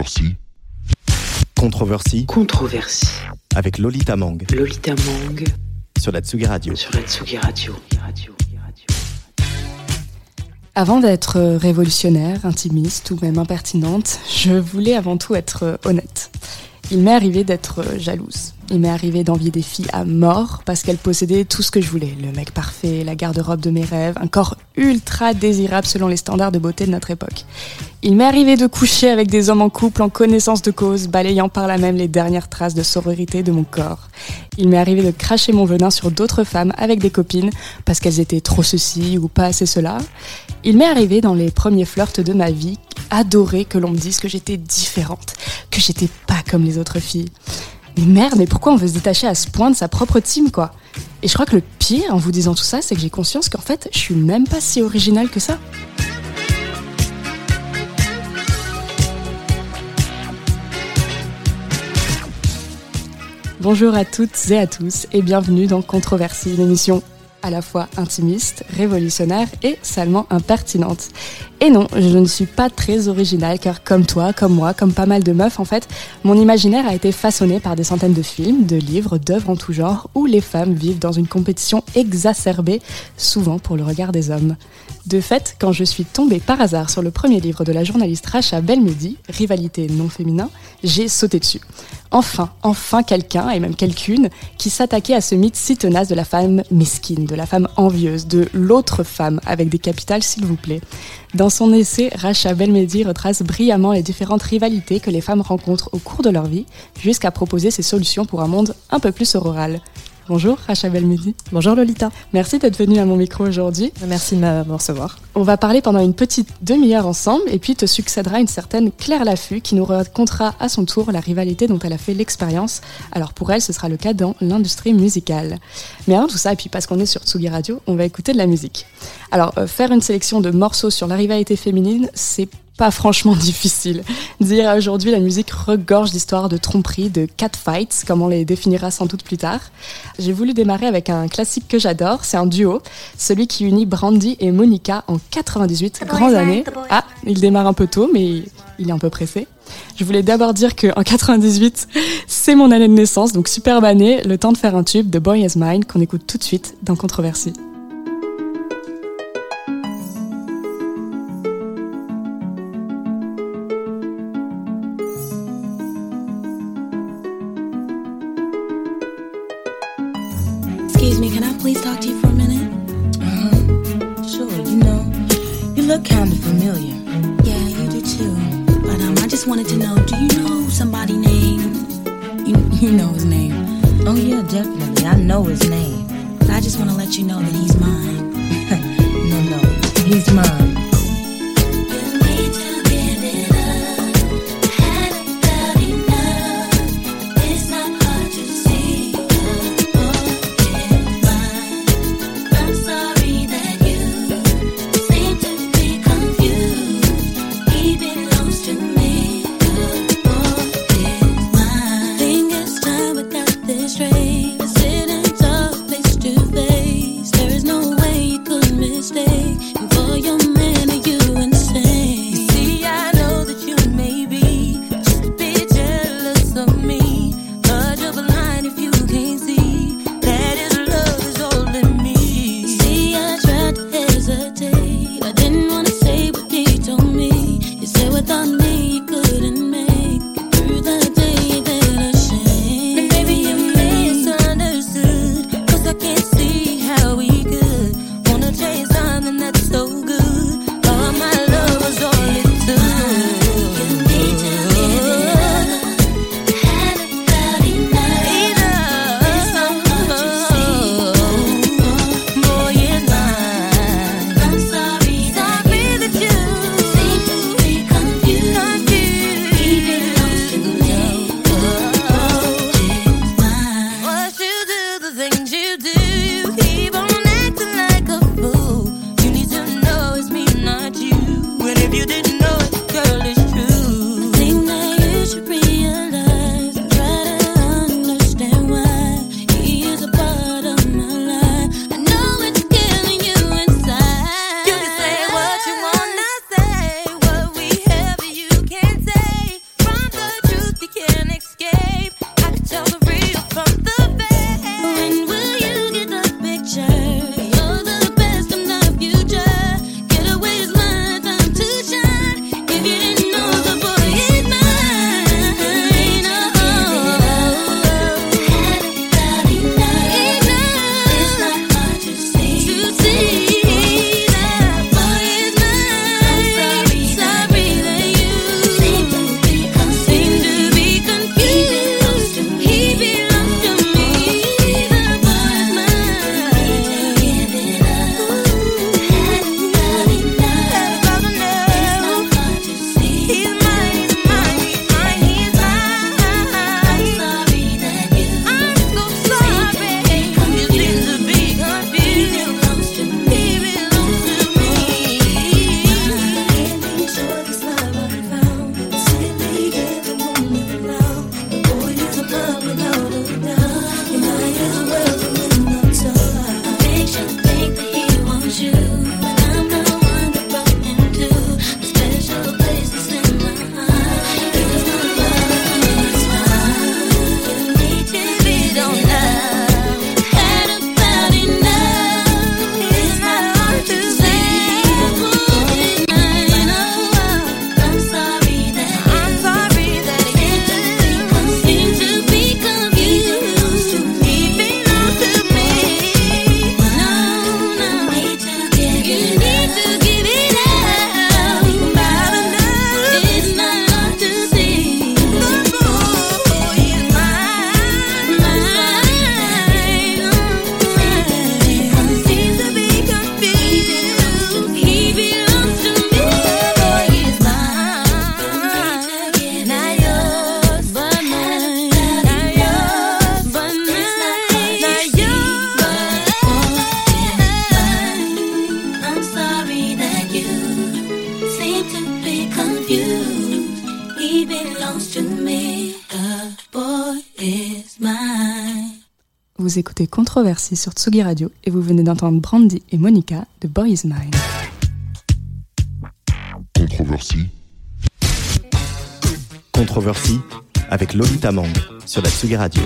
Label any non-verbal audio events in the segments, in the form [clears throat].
Controversy. Controversy. Controversie. Avec Lolita Mang. Lolita Mang. Sur la Tsugi Radio. Sur la Tsugi. Radio. Avant d'être révolutionnaire, intimiste ou même impertinente, je voulais avant tout être honnête. Il m'est arrivé d'être jalouse. Il m'est arrivé d'envier des filles à mort parce qu'elles possédaient tout ce que je voulais. Le mec parfait, la garde-robe de mes rêves, un corps ultra désirable selon les standards de beauté de notre époque. Il m'est arrivé de coucher avec des hommes en couple en connaissance de cause, balayant par là même les dernières traces de sororité de mon corps. Il m'est arrivé de cracher mon venin sur d'autres femmes avec des copines parce qu'elles étaient trop ceci ou pas assez cela. Il m'est arrivé dans les premiers flirts de ma vie, adorer que l'on me dise que j'étais différente, que j'étais pas comme les autres filles. Mais merde, mais pourquoi on veut se détacher à ce point de sa propre team, quoi? Et je crois que le pire en vous disant tout ça, c'est que j'ai conscience qu'en fait, je suis même pas si originale que ça. Bonjour à toutes et à tous et bienvenue dans Controversie, l'émission à la fois intimiste, révolutionnaire et salement impertinente. Et non, je ne suis pas très originale car comme toi, comme moi, comme pas mal de meufs en fait, mon imaginaire a été façonné par des centaines de films, de livres, d'œuvres en tout genre où les femmes vivent dans une compétition exacerbée, souvent pour le regard des hommes. De fait, quand je suis tombée par hasard sur le premier livre de la journaliste Racha Belmedi, Rivalité non féminin, j'ai sauté dessus. Enfin, enfin quelqu'un, et même quelqu'une, qui s'attaquait à ce mythe si tenace de la femme mesquine, de la femme envieuse, de l'autre femme, avec des capitales s'il vous plaît. Dans son essai, Racha Belmedi retrace brillamment les différentes rivalités que les femmes rencontrent au cours de leur vie, jusqu'à proposer ses solutions pour un monde un peu plus auroral. Bonjour Racha Belmedi. Bonjour Lolita. Merci d'être venue à mon micro aujourd'hui. Merci de me recevoir. On va parler pendant une petite demi-heure ensemble et puis te succédera une certaine Claire Laffut qui nous racontera à son tour la rivalité dont elle a fait l'expérience. Alors pour elle, ce sera le cas dans l'industrie musicale. Mais avant tout ça, et puis parce qu'on est sur Tsugi Radio, on va écouter de la musique. Alors euh, faire une sélection de morceaux sur la rivalité féminine, c'est pas franchement [laughs] difficile. Dire aujourd'hui la musique regorge d'histoires de tromperie, de catfights, comme on les définira sans doute plus tard. J'ai voulu démarrer avec un classique que j'adore, c'est un duo, celui qui unit Brandy et Monica en 98, grande année. Ah, il démarre un peu tôt, mais il est un peu pressé. Je voulais d'abord dire qu'en 98, c'est mon année de naissance, donc superbe année, le temps de faire un tube de Boy Is Mine qu'on écoute tout de suite dans Controversie. Look kind of familiar. Yeah, you do too. But um, I just wanted to know, do you know somebody named? You, you know his name. Oh yeah, definitely. I know his name. But I just want to let you know that he's mine. [laughs] no, no, he's mine. Vous écoutez Controversie sur Tsugi Radio et vous venez d'entendre Brandy et Monica de Boy Is Mine. Controversie. Controversie avec Lolita Mang sur la Tsugi Radio.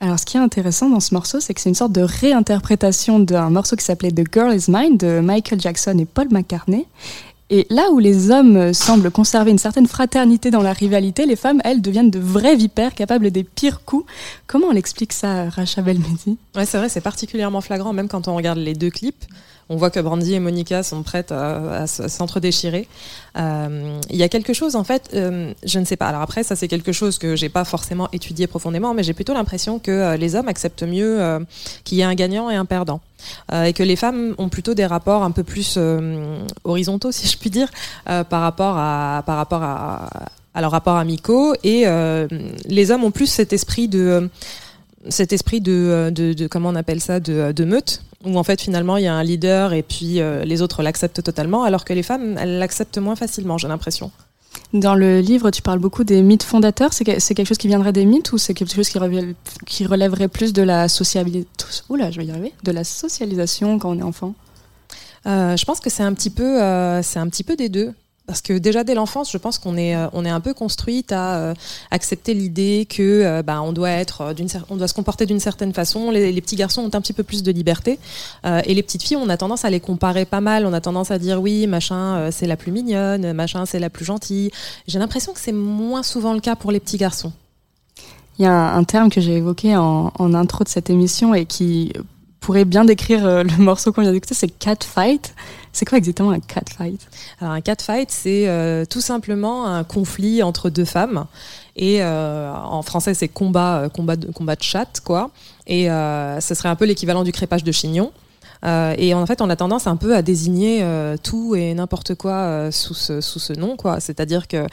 Alors, ce qui est intéressant dans ce morceau, c'est que c'est une sorte de réinterprétation d'un morceau qui s'appelait The Girl Is Mine de Michael Jackson et Paul McCartney. Et là où les hommes semblent conserver une certaine fraternité dans la rivalité, les femmes, elles, deviennent de vraies vipères capables des pires coups. Comment on l'explique ça, Racha Belmedi? Ouais, c'est vrai, c'est particulièrement flagrant, même quand on regarde les deux clips. On voit que Brandy et Monica sont prêtes à, s'entre-déchirer. Euh, il y a quelque chose, en fait, euh, je ne sais pas. Alors après, ça c'est quelque chose que j'ai pas forcément étudié profondément, mais j'ai plutôt l'impression que euh, les hommes acceptent mieux qu'il y ait un gagnant et un perdant. Et que les femmes ont plutôt des rapports un peu plus horizontaux, [laughs] si je puis dire, par rapport à par rapport à, leurs rapports amicaux. Et les hommes ont plus cet esprit de cet esprit de, de, comment on appelle ça de, de meute où en fait finalement il y a un leader et puis euh, les autres l'acceptent totalement alors que les femmes elles l'acceptent moins facilement j'ai l'impression Dans le livre, tu parles beaucoup des mythes fondateurs. C'est que- c'est quelque chose qui viendrait des mythes ou c'est quelque chose qui, relève- qui relèverait plus de la sociabilité Oula, je vais y arriver. De la socialisation quand on est enfant? Euh, je pense que c'est un petit peu, euh, c'est un petit peu des deux. Parce que déjà dès l'enfance, je pense qu'on est, euh, on est un peu construite à euh, accepter l'idée que, euh, bah, on doit être, d'une, on doit se comporter d'une certaine façon. Les, petits garçons ont un petit peu plus de liberté, et les petites filles, on a tendance à les comparer pas mal. On a tendance à dire oui, machin, c'est la plus mignonne, machin, c'est la plus gentille. J'ai l'impression que c'est moins souvent le cas pour les petits garçons. Il y a un, terme que j'ai évoqué en intro de cette émission et qui pourrait bien décrire euh, le [laughs] morceau qu'on vient d'écouter, c'est catfight. C'est quoi exactement un catfight Alors un catfight, c'est euh, tout simplement un conflit entre deux femmes. Et euh, en français, c'est combat, euh, combat, de, combat de chat, quoi. Et euh, ce serait un peu l'équivalent du crépage de chignon. Euh, et en fait, on a tendance un peu à désigner euh, tout et n'importe quoi euh, sous ce sous ce nom, quoi. C'est-à-dire que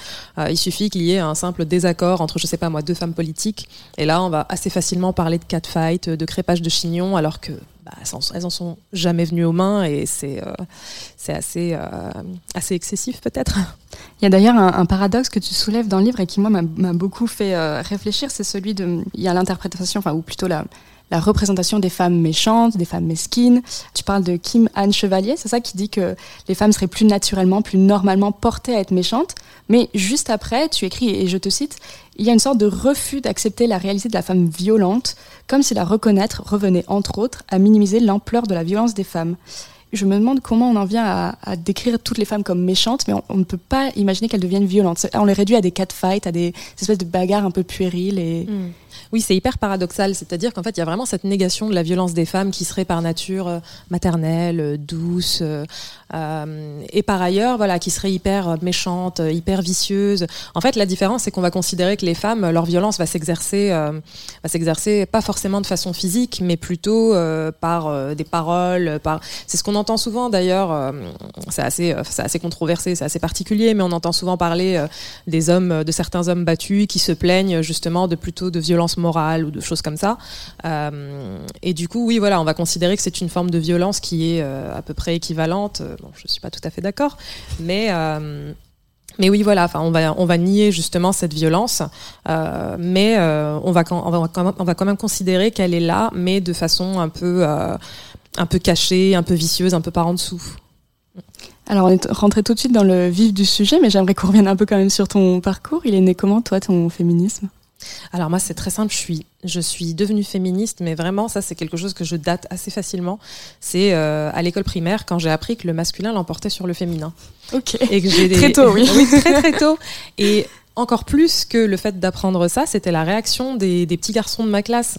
il suffit qu'il y ait un simple désaccord entre, je sais pas moi, deux femmes politiques, et là, on va assez facilement parler de catfight, de crépage de chignon, alors que bah, en- sont jamais venues aux mains, et c'est assez assez excessif peut-être. Il y a d'ailleurs un, paradoxe que tu soulèves dans le livre et qui, moi, m'a beaucoup fait réfléchir. C'est celui de. Il y a l'interprétation, enfin, ou plutôt la, la représentation des femmes méchantes, des femmes mesquines. Tu parles de Kim Anne Chevalier, c'est ça qui dit que les femmes seraient plus naturellement, plus normalement portées à être méchantes. Mais juste après, tu écris, et je te cite, il y a une sorte de refus d'accepter la réalité de la femme violente, comme si la reconnaître revenait, entre autres, à minimiser l'ampleur de la violence des femmes. Je me demande comment on en vient à, décrire toutes les femmes comme méchantes, mais on, ne peut pas imaginer qu'elles deviennent violentes. On les réduit à des catfights, à des espèces de bagarres un peu puériles. Et... Oui, c'est hyper paradoxal. C'est-à-dire qu'en fait, il y a vraiment cette négation de la violence des femmes qui serait par nature euh, maternelle, euh, douce, euh, et par ailleurs, voilà, qui serait hyper méchante, hyper vicieuse. En fait, la différence, c'est qu'on va considérer que les femmes, leur violence va s'exercer, va s'exercer pas forcément de façon physique, mais plutôt par des paroles. Par... C'est ce qu'on entend souvent d'ailleurs. euh, c'est assez, euh, assez controversé, c'est assez particulier, mais on entend souvent parler euh, des hommes, de certains hommes battus qui se plaignent justement de plutôt de violence morale ou de choses comme ça. Et du coup, oui, voilà, on va considérer que c'est une forme de violence qui est à peu près équivalente. Bon, je suis pas tout à fait d'accord, mais mais oui, voilà, enfin, on va on va nier justement cette violence, mais on va quand on va quand même, on va quand même considérer qu'elle est là, mais de façon un peu un peu cachée, un peu vicieuse, un peu par en dessous. Alors, on est rentré tout de suite dans le vif du sujet, mais j'aimerais qu'on revienne un peu quand même sur ton parcours. Il est né comment, toi, ton féminisme? Alors moi c'est très simple, je suis je suis devenue féministe, mais vraiment ça c'est quelque chose que je date assez facilement. C'est euh, à l'école primaire quand j'ai appris que le masculin l'emportait sur le féminin. Ok. Et que j'ai des- Très tôt, oui. [laughs] très très tôt. Et encore plus que le fait d'apprendre ça, c'était la réaction des, des petits garçons de ma classe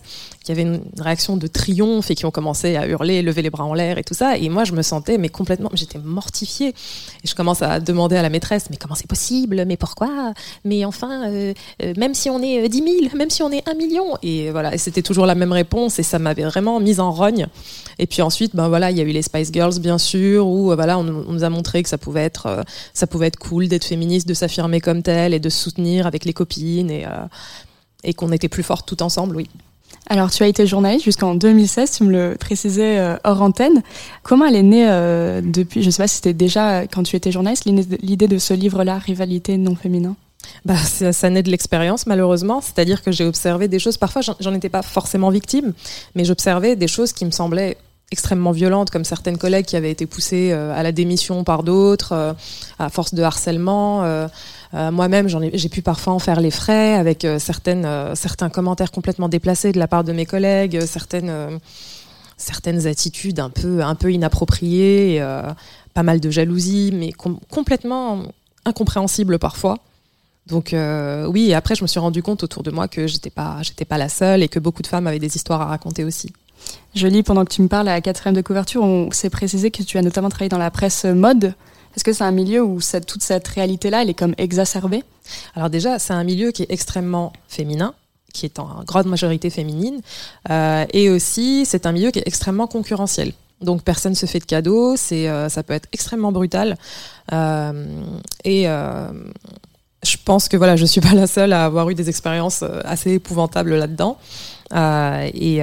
qui avaient une réaction de triomphe et qui ont commencé à hurler, lever les bras en l'air et tout ça. Et moi, je me sentais mais complètement, j'étais mortifiée. Et je commence à demander à la maîtresse, mais comment c'est possible? Mais pourquoi? Mais enfin, euh, euh, même si on est euh, 10 000, même si on est 1 million. Et voilà, c'était toujours la même réponse et ça m'avait vraiment mise en rogne. Et puis ensuite, ben voilà, il y a eu les Spice Girls, bien sûr, où euh, voilà, on, nous- on nous a montré que ça pouvait être, euh, ça pouvait être cool d'être féministe, de s'affirmer comme telle et de soutenir avec les copines et, euh, et qu'on était plus fortes tout ensemble, oui. Alors, tu as été journaliste jusqu'en 2016, tu me le précisais euh, hors antenne. Comment elle est née euh, depuis, je sais pas si c'était déjà quand tu étais journaliste, l'idée de- ce livre-là, Rivalité non féminin? Bah, ça, naît de l'expérience, malheureusement. C'est-à-dire que j'ai observé des choses, parfois j'en étais pas forcément victime, mais j'observais des choses qui me semblaient extrêmement violentes, comme certaines collègues qui avaient été poussées euh, à la démission par d'autres, euh, à force de harcèlement. Euh, moi-même, j'ai pu parfois en faire les frais avec certaines, certains commentaires complètement déplacés de la part de mes collègues, certaines, certaines attitudes un peu, un peu inappropriées, pas mal de jalousie, mais complètement incompréhensibles parfois. Donc oui, après je me suis rendu compte autour de moi que j'étais pas, j'étais pas la seule et que beaucoup de femmes avaient des histoires à raconter aussi. Je lis pendant que tu me parles à la quatrième de couverture, on s'est précisé que tu as notamment travaillé dans la presse mode. Est-ce que c'est un milieu où toute cette réalité-là, est comme exacerbée? Alors déjà, c'est un milieu qui est extrêmement féminin qui est en grande majorité féminine, euh, et aussi c'est un milieu qui est extrêmement concurrentiel. Donc personne se fait de cadeaux, c'est euh, ça peut être extrêmement brutal. Euh, et je pense que voilà, je suis pas la seule à avoir eu des expériences assez épouvantables là-dedans. et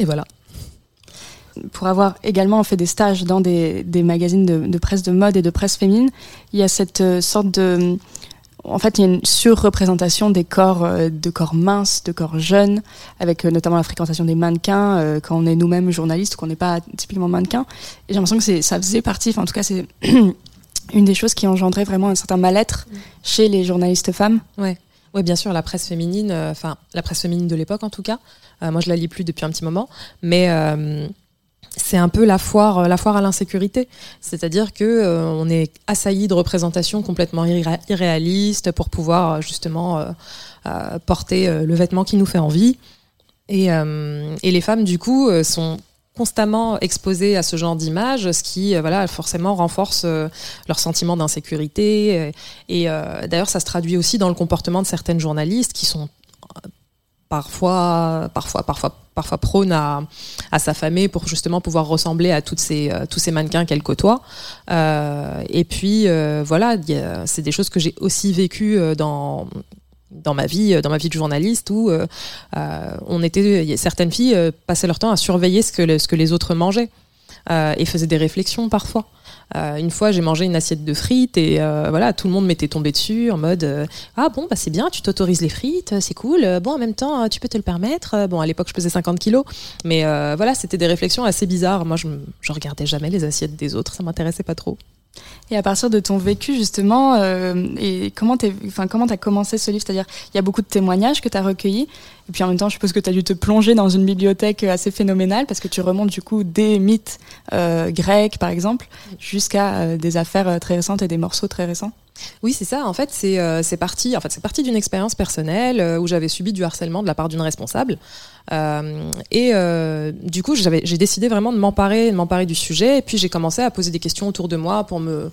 et voilà. Pour avoir également fait des stages dans des, magazines de, presse de mode et de presse féminine, il y a cette euh, sorte de... En fait, il y a une surreprésentation des corps, euh, de corps minces, de corps jeunes, avec euh, notamment la fréquentation des mannequins quand on est nous-mêmes journalistes ou qu'on n'est pas typiquement mannequin. Et j'ai l'impression que ça faisait partie, enfin, en tout cas, c'est [clears throat] une des choses qui engendrait vraiment un certain mal-être mm. chez les journalistes femmes. Ouais. Oui, bien sûr, la presse féminine, enfin la presse féminine de l'époque en tout cas, euh, moi, je la lis plus depuis un petit moment, mais euh, c'est un peu la foire, euh, la foire à l'insécurité. C'est-à-dire que on est assailli de représentations complètement irréalistes pour pouvoir justement porter le vêtement qui nous fait envie. Et les femmes, du coup, sont constamment exposées à ce genre d'images, ce qui voilà forcément renforce leur sentiment d'insécurité. Et, et d'ailleurs, ça se traduit aussi dans le comportement de certaines journalistes qui sont parfois, parfois, parfois, parfois à, s'affamer pour justement pouvoir ressembler à toutes ces, euh, tous ces mannequins qu'elle côtoie. Euh, et puis euh, voilà, c'est des choses que j'ai aussi vécues dans dans ma vie, dans ma vie de journaliste, où on était, certaines filles passaient leur temps à surveiller ce que, les autres mangeaient et faisaient des réflexions parfois. Euh, une fois, j'ai mangé une assiette de frites et euh, voilà, tout le monde m'était tombé dessus en mode euh, ah bon bah c'est bien, tu t'autorises les frites, c'est cool. Bon en même temps, tu peux te le permettre. Bon à l'époque je pesais 50 kilos, mais voilà, c'était des réflexions assez bizarres. Moi je, je regardais jamais les assiettes des autres, ça m'intéressait pas trop. Et à partir de ton vécu justement, euh, et comment tu commencé ce livre? C'est-à-dire, il y a beaucoup de témoignages que tu as recueillis, et puis en même temps, je suppose que tu as dû te plonger dans une bibliothèque assez phénoménale parce que tu remontes du coup des mythes euh, grecs par exemple, jusqu'à euh, des affaires très récentes et des morceaux très récents. Oui, c'est ça. En fait, c'est euh, parti. En fait, c'est parti d'une expérience personnelle euh, où j'avais subi du harcèlement de la part d'une responsable. Euh, et euh, du coup, j'ai décidé vraiment de m'emparer, de m'emparer du sujet. Et puis, j'ai commencé à poser des questions autour de moi pour me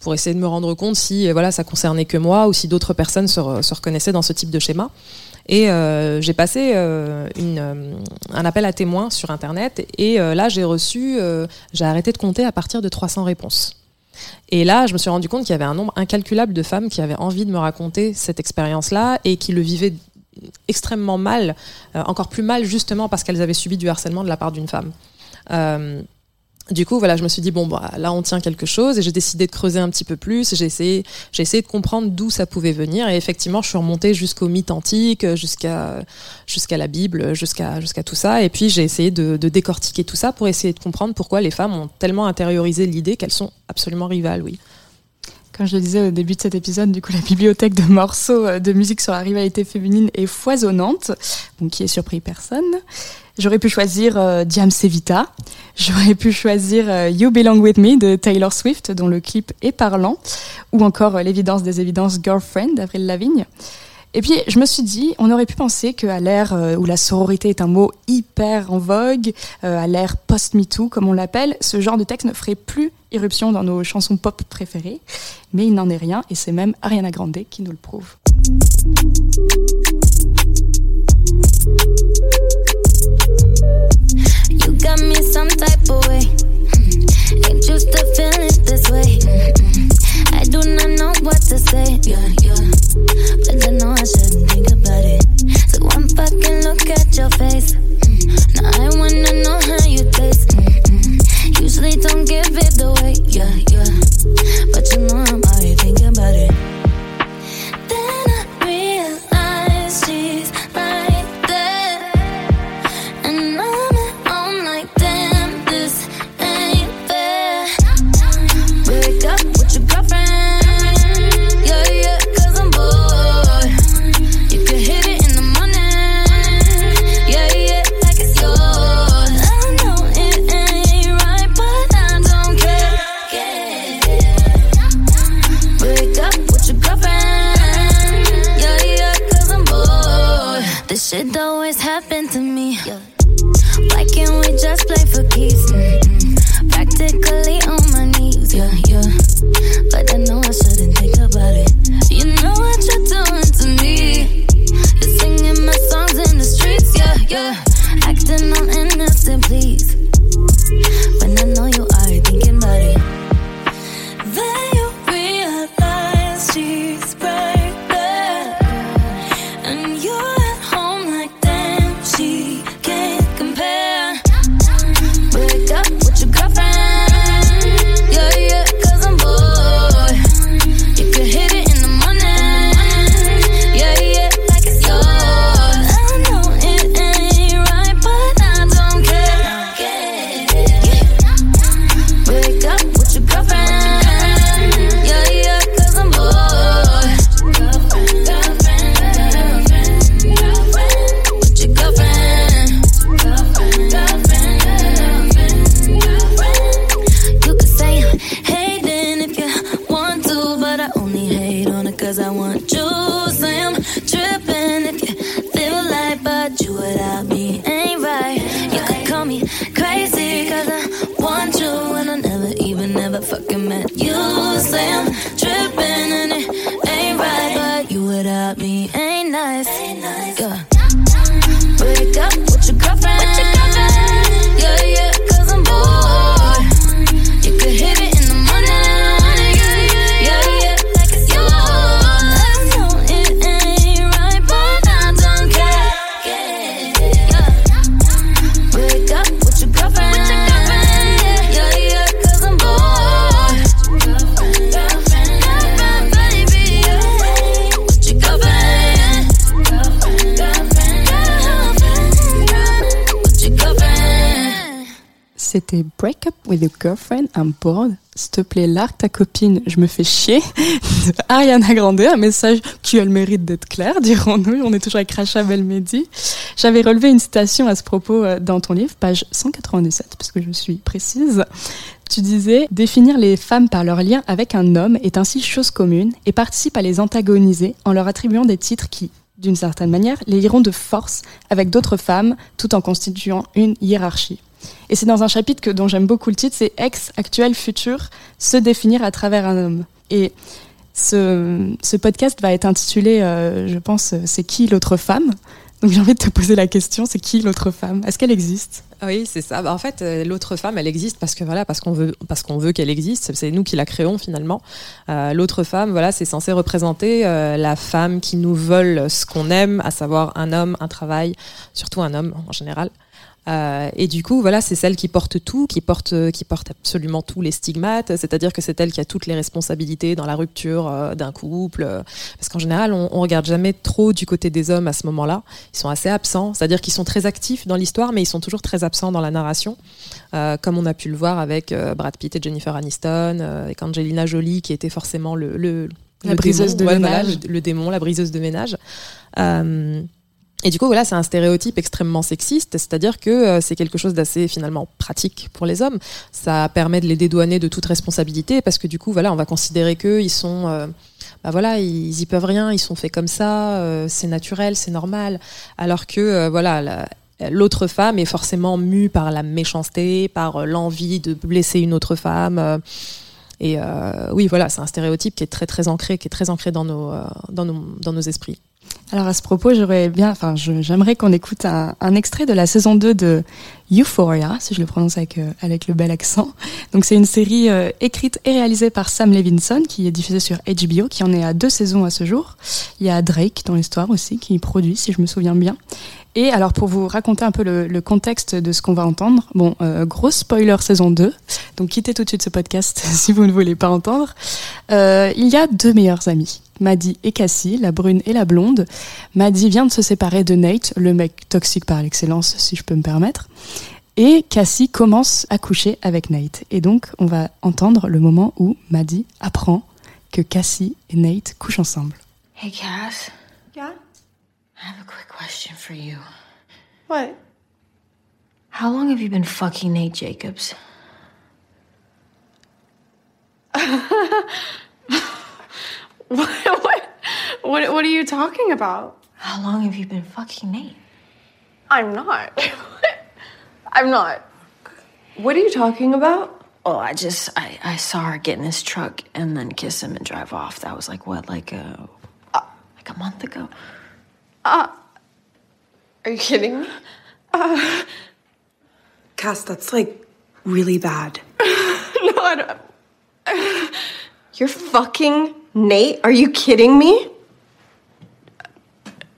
pour essayer de me rendre compte si voilà ça concernait que moi ou si d'autres personnes se, se, reconnaissaient dans ce type de schéma. Et euh, j'ai passé une, un appel à témoins sur Internet et là j'ai reçu, j'ai arrêté de compter à partir de 300 réponses. Et là, je me suis rendu compte qu'il y avait un nombre incalculable de femmes qui avaient envie de me raconter cette expérience-là et qui le vivaient extrêmement mal, euh, encore plus mal justement parce qu'elles avaient subi du harcèlement de la part d'une femme. Euh, du coup, voilà, je me suis dit bon, bah, là, on tient quelque chose, et j'ai décidé de creuser un petit peu plus. J'ai essayé, j'ai essayé de comprendre d'où ça pouvait venir, et effectivement, je suis remontée jusqu'au mythe antique, jusqu'à jusqu'à la Bible, jusqu'à jusqu'à tout ça, et puis j'ai essayé de, de, décortiquer tout ça pour essayer de comprendre pourquoi les femmes ont tellement intériorisé l'idée qu'elles sont absolument rivales, oui. Comme je le disais au début de cet épisode, du coup, la bibliothèque de morceaux euh, de musique sur la rivalité féminine est foisonnante, donc qui est surpris personne. J'aurais pu choisir euh, Diam Sevita, j'aurais pu choisir euh, You Belong With Me de Taylor Swift, dont le clip est parlant, ou encore euh, l'évidence des évidences Girlfriend d'Avril Lavigne. Et puis, je me suis dit, on aurait pu penser qu'à l'ère où la sororité est un mot hyper en vogue, à l'ère post-MeToo, comme on l'appelle, ce genre de texte ne ferait plus irruption dans nos chansons pop préférées. Mais il n'en est rien, et c'est même Ariana Grande qui nous le prouve. Do not know what to say. Yeah, yeah. But I know I shouldn't think about it. So one fucking look at your face. Mm. Now I wanna know how you taste. Mm-mm. Usually don't give it away. Yeah, yeah. But you know I'm already thinking about it. But you without me ain't nice. Yeah. C'était Break Up with Your Girlfriend, I'm bored? S'il te plaît, largue ta copine, je me fais chier. De [laughs] Ariana Grande, un message qui a le mérite d'être clair, [laughs] dirons-nous. On est toujours avec Racha Belmedi. J'avais relevé une citation à ce propos euh, dans ton livre, page 197, parce que je suis précise. Tu disais Définir les femmes par leur lien avec un homme est ainsi chose commune et participe à les antagoniser en leur attribuant des titres qui, d'une certaine manière, les lieront de force avec d'autres femmes tout en constituant une hiérarchie. Et c'est dans un chapitre que, dont j'aime beaucoup le titre, c'est Ex, actuel, futur, se définir à travers un homme. Et ce, ce podcast va être intitulé, euh, je pense, euh, C'est qui l'autre femme? Donc j'ai envie de te poser la question, c'est qui l'autre femme? Est-ce qu'elle existe? Oui, c'est ça. Bah, en fait, euh, l'autre femme, elle existe parce que voilà, parce qu'on veut, parce qu'on veut qu'elle existe. C'est nous qui la créons finalement. L'autre femme, voilà, c'est censé représenter la femme qui nous vole ce qu'on aime, à savoir un homme, un travail, surtout un homme en général. Euh, et du coup, voilà, c'est celle qui porte tout, qui porte, qui porte absolument tous les stigmates. C'est-à-dire que c'est elle qui a toutes les responsabilités dans la rupture euh, d'un couple. euh, parce qu'en général, on, on regarde jamais trop du côté des hommes à ce moment-là. Ils sont assez absents. C'est-à-dire qu'ils sont très actifs dans l'histoire, mais ils sont toujours très absents dans la narration. Euh, comme on a pu le voir avec euh, Brad Pitt et Jennifer Aniston, euh, avec Angelina Jolie, qui était forcément le, le La le briseuse démon. de Ouais, voilà, ménage. le, le démon, la briseuse de ménage. Euh, et du coup, voilà, c'est un stéréotype extrêmement sexiste, c'est-à-dire que euh, c'est quelque chose d'assez finalement pratique pour les hommes. Ça permet de les dédouaner de toute responsabilité parce que du coup, voilà, on va considérer qu'eux, ils sont, euh, bah voilà, ils y peuvent rien, ils sont faits comme ça, euh, c'est naturel, c'est normal. Alors que, voilà, la- l'autre femme est forcément mue par la méchanceté, par l'envie de blesser une autre femme. et oui, voilà, c'est un stéréotype qui est très très ancré, qui est très ancré dans nos, dans nos, dans nos esprits. Alors à ce propos, j'aurais bien, enfin, j'aimerais qu'on écoute un, extrait de la saison 2 de Euphoria, si je le prononce avec, euh, avec le bel accent. Donc c'est une série euh, écrite et réalisée par Sam Levinson, qui est diffusée sur HBO, qui en est à deux saisons à ce jour. Il y a Drake dans l'histoire aussi, qui produit, si je me souviens bien. Et alors pour vous raconter un peu le, contexte de ce qu'on va entendre, bon, euh, gros spoiler saison 2, donc quittez tout de suite ce podcast [laughs] si vous ne voulez pas entendre. Il y a deux meilleures amies, Maddie et Cassie, la brune et la blonde. Maddie vient de se séparer de Nate, le mec toxique par l'excellence, si je peux me permettre. Et Cassie commence à coucher avec Nate. Et donc, on va entendre le moment où Maddie apprend que Cassie et Nate couchent ensemble. Hey, Cass. Yeah? I have a quick question for you. What? How long have you been fucking Nate Jacobs? [laughs] [laughs] What? What? What, what are you talking about? How long have you been fucking Nate? I'm not. [laughs] I'm not. What are you talking about? Oh, I just I, I saw her get in his truck and then kiss him and drive off. That was like what, like a uh, like a month ago. Uh, are you kidding me? Uh, Cass, that's like really bad. [laughs] no, I don't. You're fucking Nate? Are you kidding me?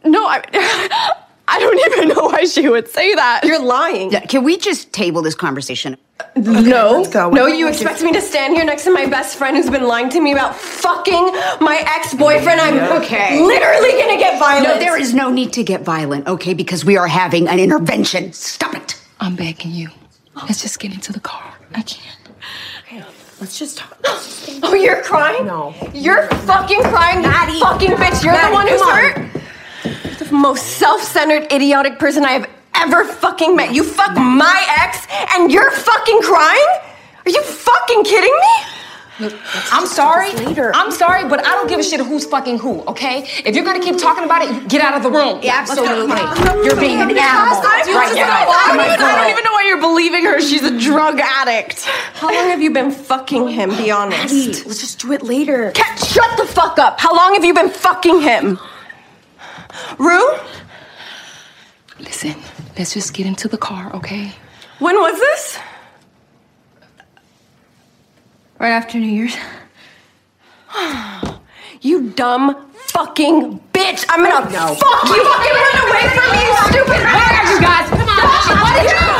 No, I. [laughs] I don't even know why she would say that. You're lying. Yeah, can we just table this conversation? Okay, no, let's go. no, you expect me to stand here next to my best friend who's been lying to me about fucking my ex-boyfriend? I'm okay. literally gonna get violent. No, there is no need to get violent, okay? Because we are having an intervention. Stop it. I'm begging you. Let's just get into the car. I can't. Okay, let's just talk. [gasps] oh, you're crying? No. You're fucking crying, Maddie. fucking bitch. You're Maddie, the one who's hurt. The most self-centered, idiotic person I have ever fucking met. You fuck my ex and you're fucking crying? Are you fucking kidding me? Look, I'm sorry. Later. I'm sorry, but I don't give a shit who's fucking who, okay? If you're gonna keep talking about it, get out of the room. Yeah, absolutely. You're being an animal right now. I don't, even, I don't even know why you're believing her. She's a drug addict. How long have you been fucking him, be honest? Maddie, let's just do it later. Cat, shut the fuck up. How long have you been fucking him? Rue? Listen, let's just get into the car, okay? When was this? Right after New Year's. [sighs] you dumb fucking bitch! I'm gonna no. fuck you! Fucking run away from me, you stupid bitch! you guys, come on! What did you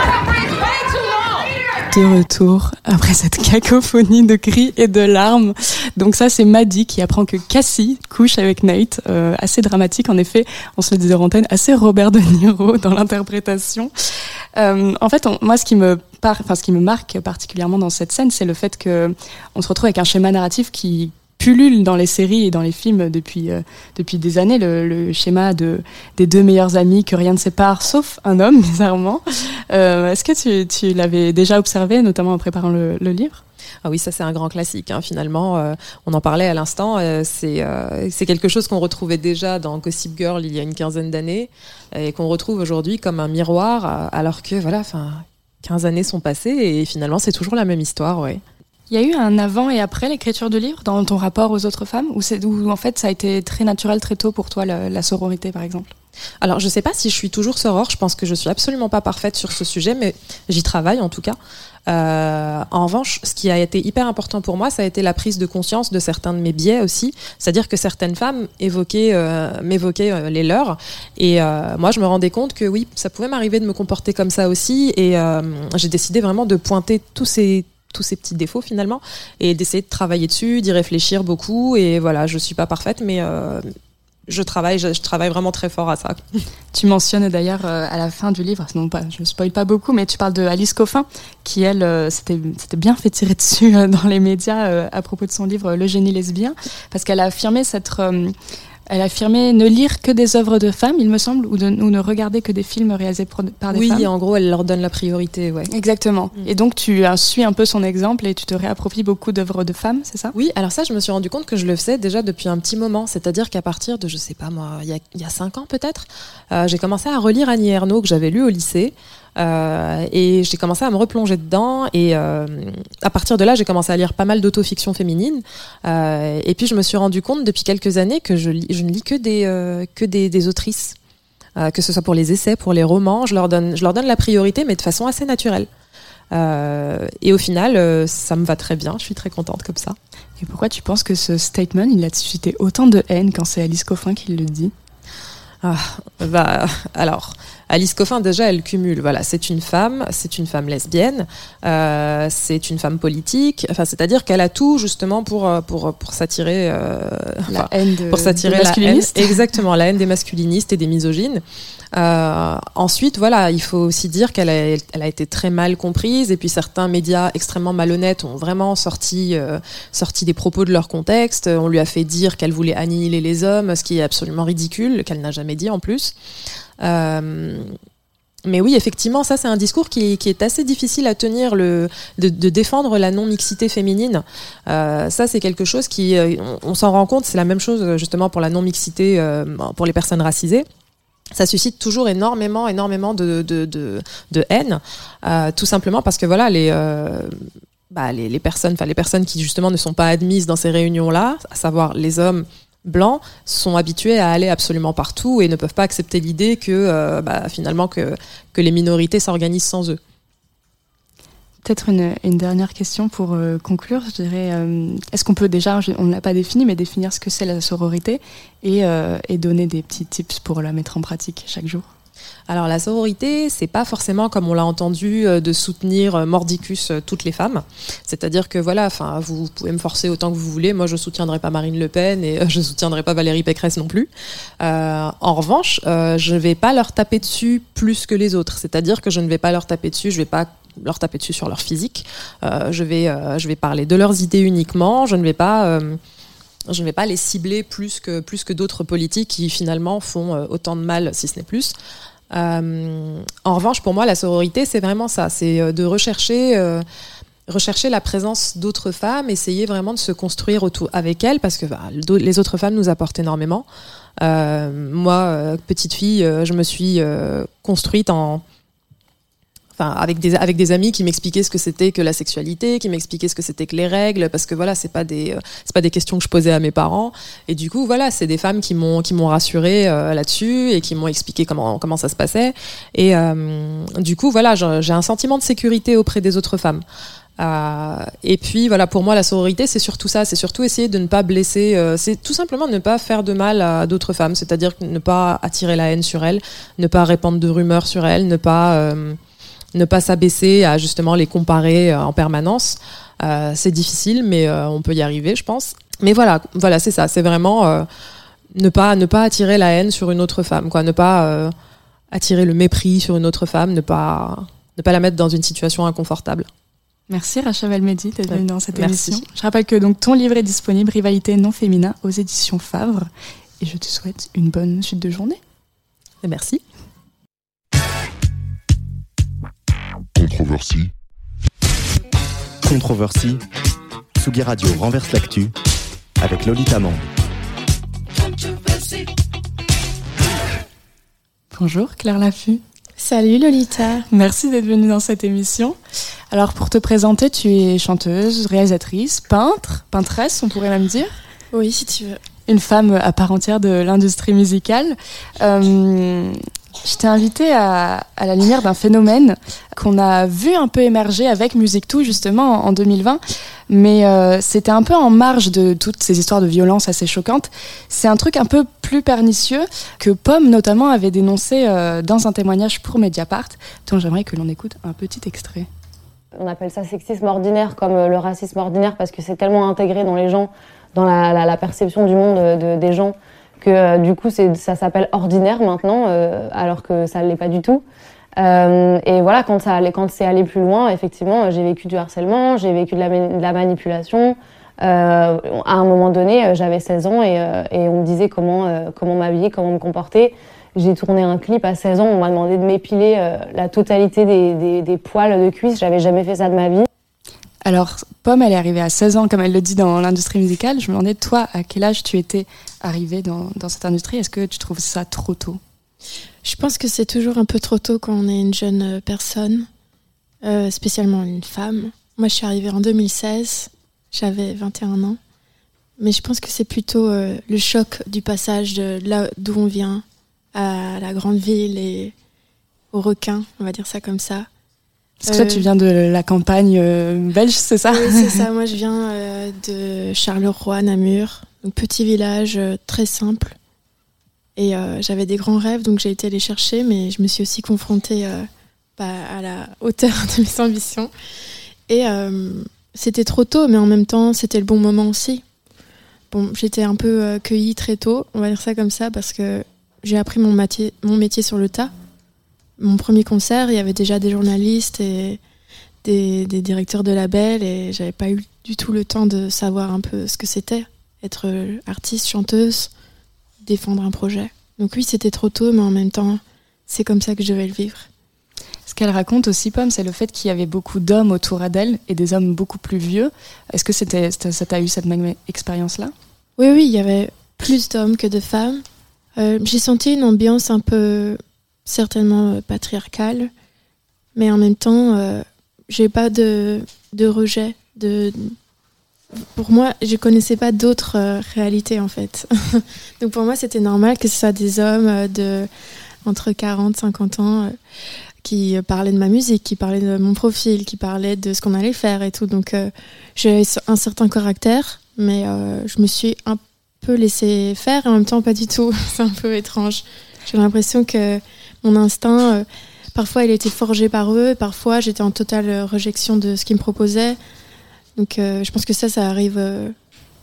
de retour après cette cacophonie de cris et de larmes. Donc ça, c'est Maddie qui apprend que Cassie couche avec Nate. Euh, assez dramatique, en effet. On se le disait en antenne, assez Robert De Niro dans l'interprétation. Euh, en fait, on, moi, ce qui me enfin, ce qui me marque particulièrement dans cette scène, c'est le fait que on se retrouve avec un schéma narratif qui pullule dans les séries et dans les films depuis euh, depuis des années le, schéma de des deux meilleurs amis que rien ne sépare sauf un homme [laughs] bizarrement. Euh, Est-ce que tu, tu l'avais déjà observé notamment en préparant le, le livre? Ah oui, ça c'est un grand classique. Hein. Finalement, euh, on en parlait à l'instant. Euh, c'est c'est quelque chose qu'on retrouvait déjà dans Gossip Girl il y a une quinzaine d'années et qu'on retrouve aujourd'hui comme un miroir, alors que voilà, enfin, 15 années sont passées et finalement c'est toujours la même histoire, ouais. Il y a eu un avant et après l'écriture de livre dans ton rapport aux autres femmes ou c'est où en fait ça a été très naturel très tôt pour toi la, la sororité par exemple? Alors, je ne sais pas si je suis toujours soror. Je pense que je suis absolument pas parfaite sur ce sujet, mais j'y travaille en tout cas. Euh, en revanche, ce qui a été hyper important pour moi, ça a été la prise de conscience de certains de mes biais aussi. C'est-à-dire que certaines femmes évoquaient, euh, m'évoquaient euh, les leurs, et euh, moi, je me rendais compte que oui, ça pouvait m'arriver de me comporter comme ça aussi, et euh, j'ai décidé vraiment de pointer tous ces tous ces petits défauts finalement et d'essayer de travailler dessus, d'y réfléchir beaucoup. Et voilà, je suis pas parfaite mais je travaille, je, travaille vraiment très fort à ça. [laughs] Tu mentionnes d'ailleurs euh, à la fin du livre, non pas, je ne spoil pas beaucoup, mais tu parles de Alice Coffin, qui elle euh, s'était bien fait tirer [laughs] dessus euh, dans les médias à propos de son livre Le génie lesbien, parce qu'elle a affirmé s'être elle a affirmé ne lire que des œuvres de femmes, il me semble, ou, de, ou ne regarder que des films réalisés par des oui, femmes. Oui, en gros, elle leur donne la priorité, ouais. Exactement. Mm. Et donc, tu suis un peu son exemple et tu te réappropries beaucoup d'œuvres de femmes, c'est ça? Oui, alors ça, je me suis rendu compte que je le faisais déjà depuis un petit moment. C'est-à-dire qu'à partir de, je sais pas moi, il y a, il y a cinq ans peut-être, euh, j'ai commencé à relire Annie Ernaux que j'avais lu au lycée. Euh, et j'ai commencé à me replonger dedans. Et euh, à partir de là j'ai commencé à lire pas mal d'autofiction féminine. Euh, et puis je me suis rendu compte depuis quelques années que je, ne lis que des que des, des autrices. Que ce soit pour les essais pour les romans. Je leur donne je leur donne la priorité mais de façon assez naturelle. Et au final ça me va très bien. Je suis très contente comme ça. Et pourquoi tu penses que ce statement il a suscité autant de haine quand c'est Alice Coffin qui le dit? Ah, bah, alors, Alice Coffin, déjà, elle cumule. Voilà, c'est une femme, c'est une femme lesbienne, euh, c'est une femme politique. Enfin, c'est-à-dire qu'elle a tout justement pour pour pour s'attirer euh, la haine de, pour s'attirer la haine, [laughs] exactement la haine des masculinistes et des misogynes. Euh, ensuite, voilà, il faut aussi dire qu'elle a, elle a été très mal comprise et puis certains médias extrêmement malhonnêtes ont vraiment sorti, euh, sorti des propos de leur contexte. On lui a fait dire qu'elle voulait annihiler les hommes, ce qui est absolument ridicule, qu'elle n'a jamais dit en plus. Euh, mais oui, effectivement, ça c'est un discours qui, est assez difficile à tenir, le, de, défendre la non-mixité féminine. Euh, ça c'est quelque chose qui, on, on s'en rend compte, c'est la même chose justement pour la non-mixité euh, pour les personnes racisées. ça suscite toujours énormément, énormément de, de, haine, euh, tout simplement parce que voilà, euh, bah, les, les personnes, enfin les personnes qui justement ne sont pas admises dans ces réunions-là, à savoir les hommes blancs, sont habitués à aller absolument partout et ne peuvent pas accepter l'idée que euh, bah, finalement que, que les minorités s'organisent sans eux. Peut-être une, dernière question pour euh, conclure. Je dirais, euh, est-ce qu'on peut déjà, on ne l'a pas défini, mais définir ce que c'est la sororité et, et, donner des petits tips pour la mettre en pratique chaque jour? Alors la sororité, c'est pas forcément comme on l'a entendu de soutenir mordicus toutes les femmes. C'est-à-dire que voilà, enfin vous pouvez me forcer autant que vous voulez. Moi, je soutiendrai pas Marine Le Pen et je soutiendrai pas Valérie Pécresse non plus. Euh, en revanche, euh, je vais pas leur taper dessus plus que les autres. C'est-à-dire que je ne vais pas leur taper dessus. Je vais pas leur taper dessus sur leur physique. Euh, je vais, je vais parler de leurs idées uniquement. Je ne vais pas je ne vais pas les cibler plus que, plus que d'autres politiques qui finalement font autant de mal, si ce n'est plus. Euh, en revanche, pour moi, la sororité, c'est vraiment ça, c'est de rechercher, euh, rechercher la présence d'autres femmes, essayer vraiment de se construire autour avec elles, parce que bah, les autres femmes nous apportent énormément. Euh, moi, petite fille, je me suis construite en Avec des amis qui m'expliquaient ce que c'était que la sexualité, qui m'expliquaient ce que c'était que les règles, parce que voilà, c'est pas des c'est pas des questions que je posais à mes parents. Et du coup, voilà, c'est des femmes qui m'ont qui m'ont rassurée euh, là-dessus et qui m'ont expliqué comment comment ça se passait. Et euh, du coup, voilà, j'ai un sentiment de sécurité auprès des autres femmes. Euh, et puis voilà, pour moi, la sororité, c'est surtout ça, c'est surtout essayer de ne pas blesser, euh, c'est tout simplement ne pas faire de mal à d'autres femmes, c'est-à-dire ne pas attirer la haine sur elles, ne pas répandre de rumeurs sur elles, ne pas euh, ne pas s'abaisser à justement les comparer euh, en permanence. Euh, c'est difficile, mais euh, on peut y arriver, je pense. Mais voilà, voilà, c'est ça. C'est vraiment ne pas ne pas attirer la haine sur une autre femme, quoi. Ne pas attirer le mépris sur une autre femme, ne pas ne pas la mettre dans une situation inconfortable. Merci Rachel Elmedi d'être venue dans cette Merci. émission. Je rappelle que donc ton livre est disponible, Rivalité non féminin, aux éditions Favre. Et je te souhaite une bonne suite de journée. Et merci. Controversie. Controversie. Tsugi Radio renverse l'actu avec Lolita Mang. Bonjour Claire Laffut. Salut Lolita. Merci d'être venue dans cette émission. Alors pour te présenter, tu es chanteuse, réalisatrice, peintre, peintresse, on pourrait même dire? Oui, si tu veux. Une femme à part entière de l'industrie musicale. Euh, je t'ai invité à, la lumière d'un phénomène qu'on a vu un peu émerger avec Musique Tout justement en 2020, mais euh, c'était un peu en marge de toutes ces histoires de violence assez choquantes. C'est un truc un peu plus pernicieux que Pomme notamment avait dénoncé euh, dans un témoignage pour Mediapart, dont j'aimerais que l'on écoute un petit extrait. On appelle ça sexisme ordinaire comme le racisme ordinaire parce que c'est tellement intégré dans les gens, dans la, la, la perception du monde de, des gens que euh, du coup ça s'appelle ordinaire maintenant, euh, alors que ça ne l'est pas du tout. Euh, et voilà, quand ça quand c'est allé plus loin, effectivement, j'ai vécu du harcèlement, j'ai vécu de la, de la manipulation. Euh, à un moment donné, j'avais 16 ans et, et, on me disait comment comment m'habiller, comment me comporter. J'ai tourné un clip à 16 ans, on m'a demandé de m'épiler la totalité des, des, des poils de cuisse. J'avais jamais fait ça de ma vie. Alors, Pomme, elle est arrivée à 16 ans, comme elle le dit dans l'industrie musicale. Je me demandais, toi, à quel âge tu étais arrivée dans, cette industrie? Est-ce que tu trouves ça trop tôt? Je pense que c'est toujours un peu trop tôt quand on est une jeune euh, personne, euh, spécialement une femme. Moi, je suis arrivée en 2016, j'avais 21 ans. Mais je pense que c'est plutôt euh, le choc du passage de là d'où on vient à la grande ville et au requin, on va dire ça comme ça. Parce que toi, tu viens de la campagne euh, belge, c'est ça? Oui, c'est ça. Moi, je viens euh, de Charleroi, Namur. Donc, petit village euh, très simple. Et j'avais des grands rêves, donc j'ai été les chercher, mais je me suis aussi confrontée bah, à la hauteur [laughs] de mes ambitions. Et c'était trop tôt, mais en même temps, c'était le bon moment aussi. Bon, j'étais un peu cueillie très tôt, on va dire ça comme ça, parce que j'ai appris mon métier sur le tas mon premier concert, il y avait déjà des journalistes et des, des directeurs de labels et j'avais pas eu du tout le temps de savoir un peu ce que c'était être artiste, chanteuse, défendre un projet. Donc oui, c'était trop tôt, mais en même temps, c'est comme ça que je vais le vivre. Ce qu'elle raconte aussi, Pomme, c'est le fait qu'il y avait beaucoup d'hommes autour d'elle et des hommes beaucoup plus vieux. Est-ce que c'était, ça t'a eu cette même expérience-là? Oui, oui, il y avait plus d'hommes que de femmes. Euh, J'ai senti une ambiance un peu certainement euh, patriarcale, mais en même temps, euh, j'ai pas de, de rejet. De, pour moi, je connaissais pas d'autres euh, réalités en fait. [laughs] Donc pour moi, c'était normal que ce soit des hommes de entre 40 50 ans qui parlaient de ma musique, qui parlaient de mon profil, qui parlaient de ce qu'on allait faire et tout. Donc j'ai un certain caractère, mais je me suis un peu laissée faire et en même temps pas du tout. [laughs] C'est un peu étrange. J'ai l'impression que mon instinct, euh, parfois il était forgé par eux, parfois j'étais en totale euh, rejection de ce qu'ils me proposaient. Donc euh, je pense que ça, ça arrive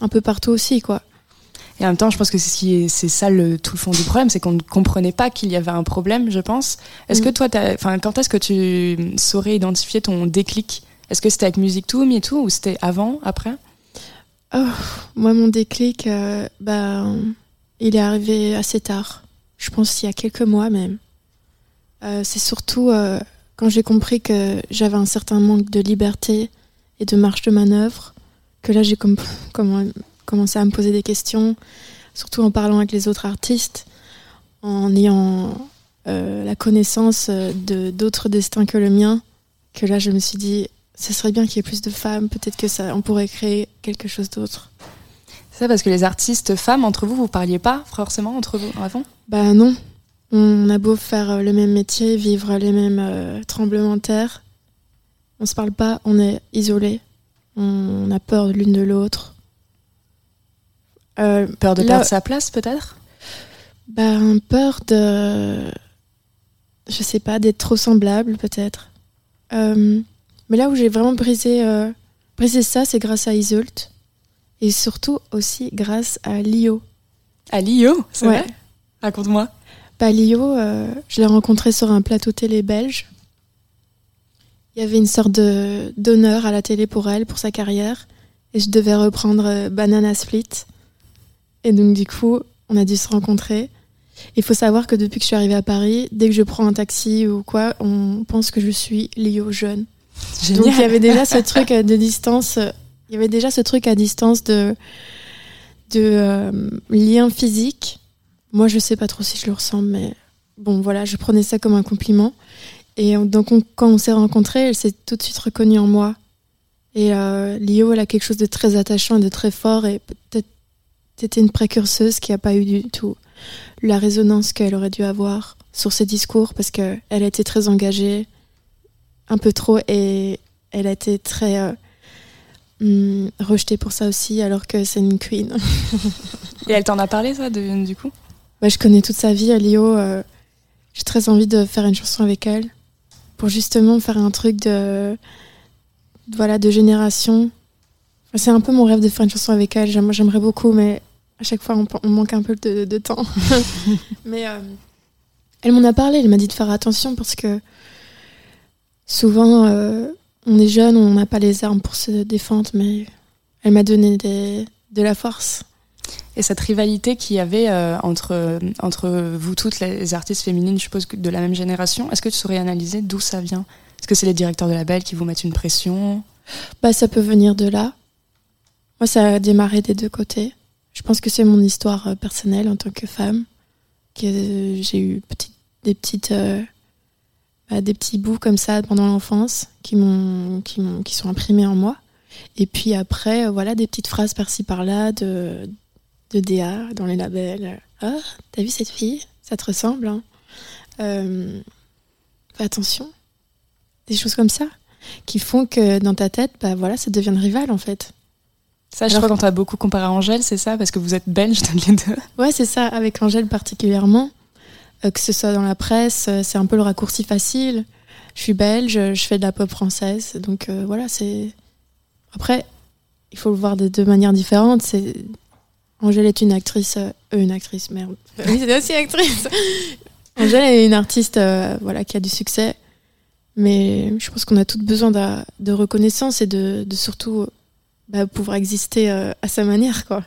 un peu partout aussi, quoi. Et en même temps, je pense que c'est ça le, tout le fond du problème, c'est qu'on ne comprenait pas qu'il y avait un problème, je pense. Est-ce Mm. que toi, t'as- enfin, quand est-ce que tu saurais identifier ton déclic? Est-ce que c'était avec Music To Me et tout, ou c'était avant, après? Oh, moi, mon déclic, euh, bah, il est arrivé assez tard. Je pense il y a quelques mois même. Euh, c'est surtout euh, quand j'ai compris que j'avais un certain manque de liberté et de marge de manœuvre que là j'ai com- [laughs] comm- commencé à me poser des questions, surtout en parlant avec les autres artistes, en ayant euh, la connaissance de d'autres destins que le mien, que là je me suis dit, ce serait bien qu'il y ait plus de femmes, peut-être que ça, on pourrait créer quelque chose d'autre. C'est ça parce que les artistes femmes, entre vous, vous parliez pas forcément entre vous avant Bah non, on a beau faire euh, le même métier, vivre les mêmes euh, tremblements de terre, on se parle pas, on est isolés, on a peur l'une de l'autre. Euh, Peur de là- perdre sa place, peut-être? Bah, peur de. Je sais pas, d'être trop semblable, peut-être. Euh, mais là où j'ai vraiment brisé, euh, brisé ça, c'est grâce à Isult. Et surtout aussi grâce à Lio. À Lio c'est Ouais. vrai? Raconte-moi. Bah, Lio, euh, je l'ai rencontré sur un plateau télé belge. Il y avait une sorte d'honneur à la télé pour elle, pour sa carrière. Et je devais reprendre euh, Banana Split. Et donc, du coup, on a dû se rencontrer. Il faut savoir que depuis que je suis arrivée à Paris, dès que je prends un taxi ou quoi, on pense que je suis Lio jeune. Génial. Donc, il y avait déjà ce truc euh, de distance. Il y avait déjà ce truc à distance de, de euh, lien physique. Moi, je sais pas trop si je le ressemble, mais bon, voilà, je prenais ça comme un compliment. Et on- donc, on- quand on s'est rencontrés, elle s'est tout de suite reconnue en moi. Et euh, Lio, elle a quelque chose de très attachant et de très fort. Et peut-être c'était une précurseuse qui n'a pas eu du tout la résonance qu'elle aurait dû avoir sur ses discours parce qu'elle a été très engagée, un peu trop, et elle a été très euh, hum, rejetée pour ça aussi, alors que c'est une queen. Et elle t'en a parlé, ça, de- du coup? Bah, je connais toute sa vie, à Lio. euh, J'ai très envie de faire une chanson avec elle pour justement faire un truc de, voilà, de génération. C'est un peu mon rêve de faire une chanson avec elle. J'aime- J'aimerais beaucoup, mais à chaque fois, on, on manque un peu de, de temps. [laughs] mais euh, elle m'en a parlé. Elle m'a dit de faire attention parce que souvent, euh, on est jeune, on n'a pas les armes pour se défendre, mais elle m'a donné des- de la force. Et cette rivalité qu'il y avait euh, entre, entre vous toutes, les artistes féminines, je suppose, de la même génération, est-ce que tu saurais analyser d'où ça vient? Est-ce que c'est les directeurs de label qui vous mettent une pression? Bah, ça peut venir de là. Moi, ça a démarré des deux côtés. Je pense que c'est mon histoire euh, personnelle en tant que femme, que j'ai eu des petites, euh, bah, des petits bouts comme ça pendant l'enfance qui qui qui sont imprimés en moi. Et puis après, voilà, des petites phrases par-ci par-là de, de DA dans les labels. Ah, t'as vu cette fille? Ça te ressemble, hein Euh, Fais attention. Des choses comme ça qui font que dans ta tête, bah voilà, ça devient une rivale en fait. Ça, je Alors- crois qu'on t'a beaucoup comparé à Angèle, c'est ça? Parce que vous êtes belges [laughs] toutes les deux. Ouais, c'est ça, avec Angèle particulièrement. Euh, que ce soit dans la presse, euh, c'est un peu le raccourci facile. Je suis belge, je fais de la pop française, donc euh, voilà, c'est. Après, il faut le voir de deux manières différentes. C'est Angèle est une actrice, euh, une actrice, merde. [laughs] Oui, c'est aussi actrice. [laughs] Angèle est une artiste, euh, voilà, qui a du succès, mais je pense qu'on a toutes besoin de, de reconnaissance et de, de surtout bah, pouvoir exister euh, à sa manière, quoi.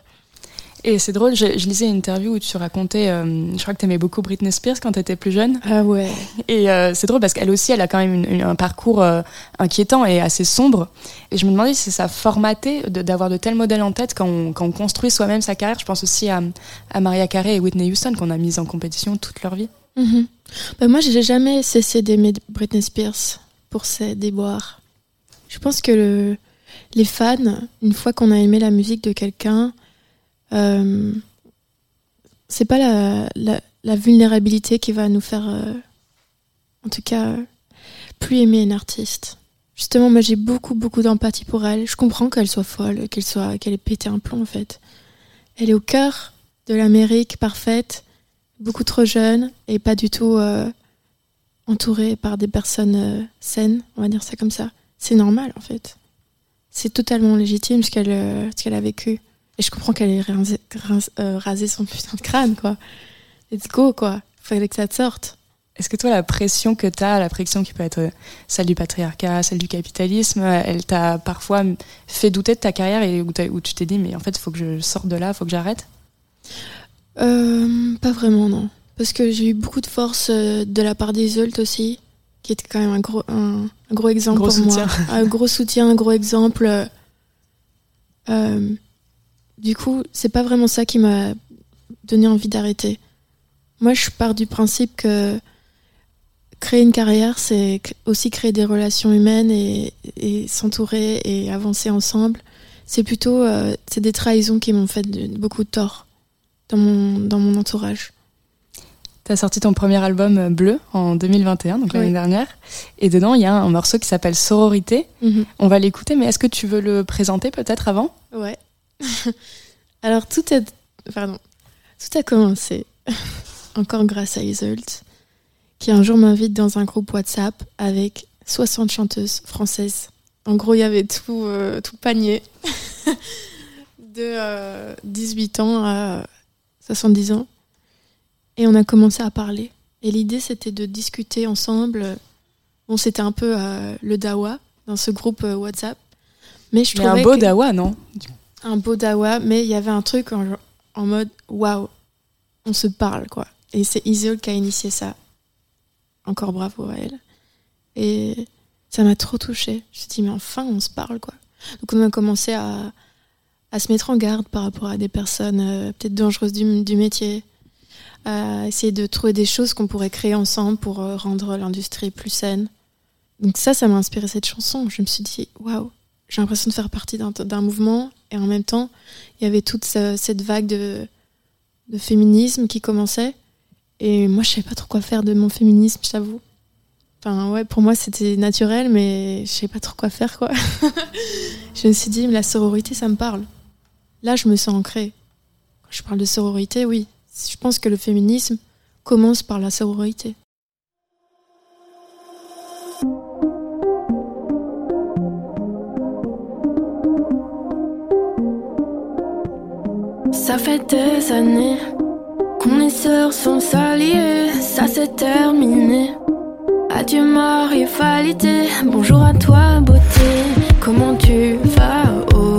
Et c'est drôle, je, je, lisais une interview où tu racontais, euh, je crois que tu aimais beaucoup Britney Spears quand tu étais plus jeune. Ah ouais. Et euh, c'est drôle parce qu'elle aussi, elle a quand même une, une, un parcours euh, inquiétant et assez sombre. Et je me demandais si ça formaté d'avoir de, de, tels modèles en tête quand on, quand on construit soi-même sa carrière. Je pense aussi à, à Maria Carey et Whitney Houston qu'on a mises en compétition toute leur vie. Mm -hmm. bah, moi, j'ai jamais cessé d'aimer Britney Spears pour ses déboires. Je pense que le, les fans, une fois qu'on a aimé la musique de quelqu'un, euh, c'est pas la, la, vulnérabilité qui va nous faire, euh, en tout cas, plus aimer une artiste. Justement, moi j'ai beaucoup, beaucoup d'empathie pour elle. Je comprends qu'elle soit folle, qu'elle soit, qu'elle ait pété un plomb en fait. Elle est au cœur de l'Amérique parfaite, beaucoup trop jeune et pas du tout euh, entourée par des personnes euh, saines, on va dire ça comme ça. C'est normal en fait. C'est totalement légitime ce qu'elle euh, ce qu'elle a vécu. Et je comprends qu'elle ait rasé, euh, rasé son putain de crâne, quoi. Let's go, quoi. Fallait que ça te sorte. Est-ce que toi, la pression que tu as, la pression qui peut être celle du patriarcat, celle du capitalisme, elle t'a parfois fait douter de ta carrière et où, où tu t'es dit, mais en fait, il faut que je sorte de là, il faut que j'arrête? Euh, Pas vraiment, non. Parce que j'ai eu beaucoup de force euh, de la part des Zult aussi, qui était quand même un gros, un, un gros exemple gros pour soutien. moi. un gros soutien, un gros exemple. Euh, du coup, c'est pas vraiment ça qui m'a donné envie d'arrêter. Moi, je pars du principe que créer une carrière, c'est aussi créer des relations humaines et, et s'entourer et avancer ensemble. C'est plutôt euh, c'est des trahisons qui m'ont fait de, beaucoup de tort dans mon, dans mon entourage. Tu as sorti ton premier album Bleu en 2021, donc l'année Oui. dernière. Et dedans, il y a un morceau qui s'appelle Sororité. Mhm. On va l'écouter, mais est-ce que tu veux le présenter peut-être avant? Ouais. [laughs] Alors tout est pardon, tout a commencé [laughs] encore grâce à Isolt qui un jour m'invite dans un groupe WhatsApp avec 60 chanteuses françaises. En gros, il y avait tout euh, tout panier [laughs] de euh, 18 ans à 70 ans et on a commencé à parler. Et l'idée c'était de discuter ensemble. Bon, c'était un peu euh, le dawa dans ce groupe euh, WhatsApp. Mais je Mais un trouvais beau que- dawa, non? Un beau dawa, mais il y avait un truc en, mode waouh, on se parle quoi. Et c'est Isol qui a initié ça. Encore bravo à elle. Et ça m'a trop touchée. Je me suis dit, mais enfin, on se parle quoi. Donc on a commencé à, à se mettre en garde par rapport à des personnes euh, peut-être dangereuses du, du métier, à essayer de trouver des choses qu'on pourrait créer ensemble pour euh, rendre l'industrie plus saine. Donc ça, ça m'a inspiré cette chanson. Je me suis dit, waouh, j'ai l'impression de faire partie d'un mouvement et en même temps, il y avait toute ce- cette vague de, de féminisme qui commençait. Et moi, je savais pas trop quoi faire de mon féminisme, je t'avoue. Enfin, ouais, pour moi, c'était naturel, mais je savais pas trop quoi faire, quoi. [laughs] je me suis dit, mais la sororité, ça me parle. Là, je me sens ancrée. Quand je parle de sororité, oui. Je pense que le féminisme commence par la sororité. Ça fait des années qu'on est sœurs sans s'allier, ça s'est terminé. Adieu ma rivalité, bonjour à toi beauté, comment tu vas aujourd'hui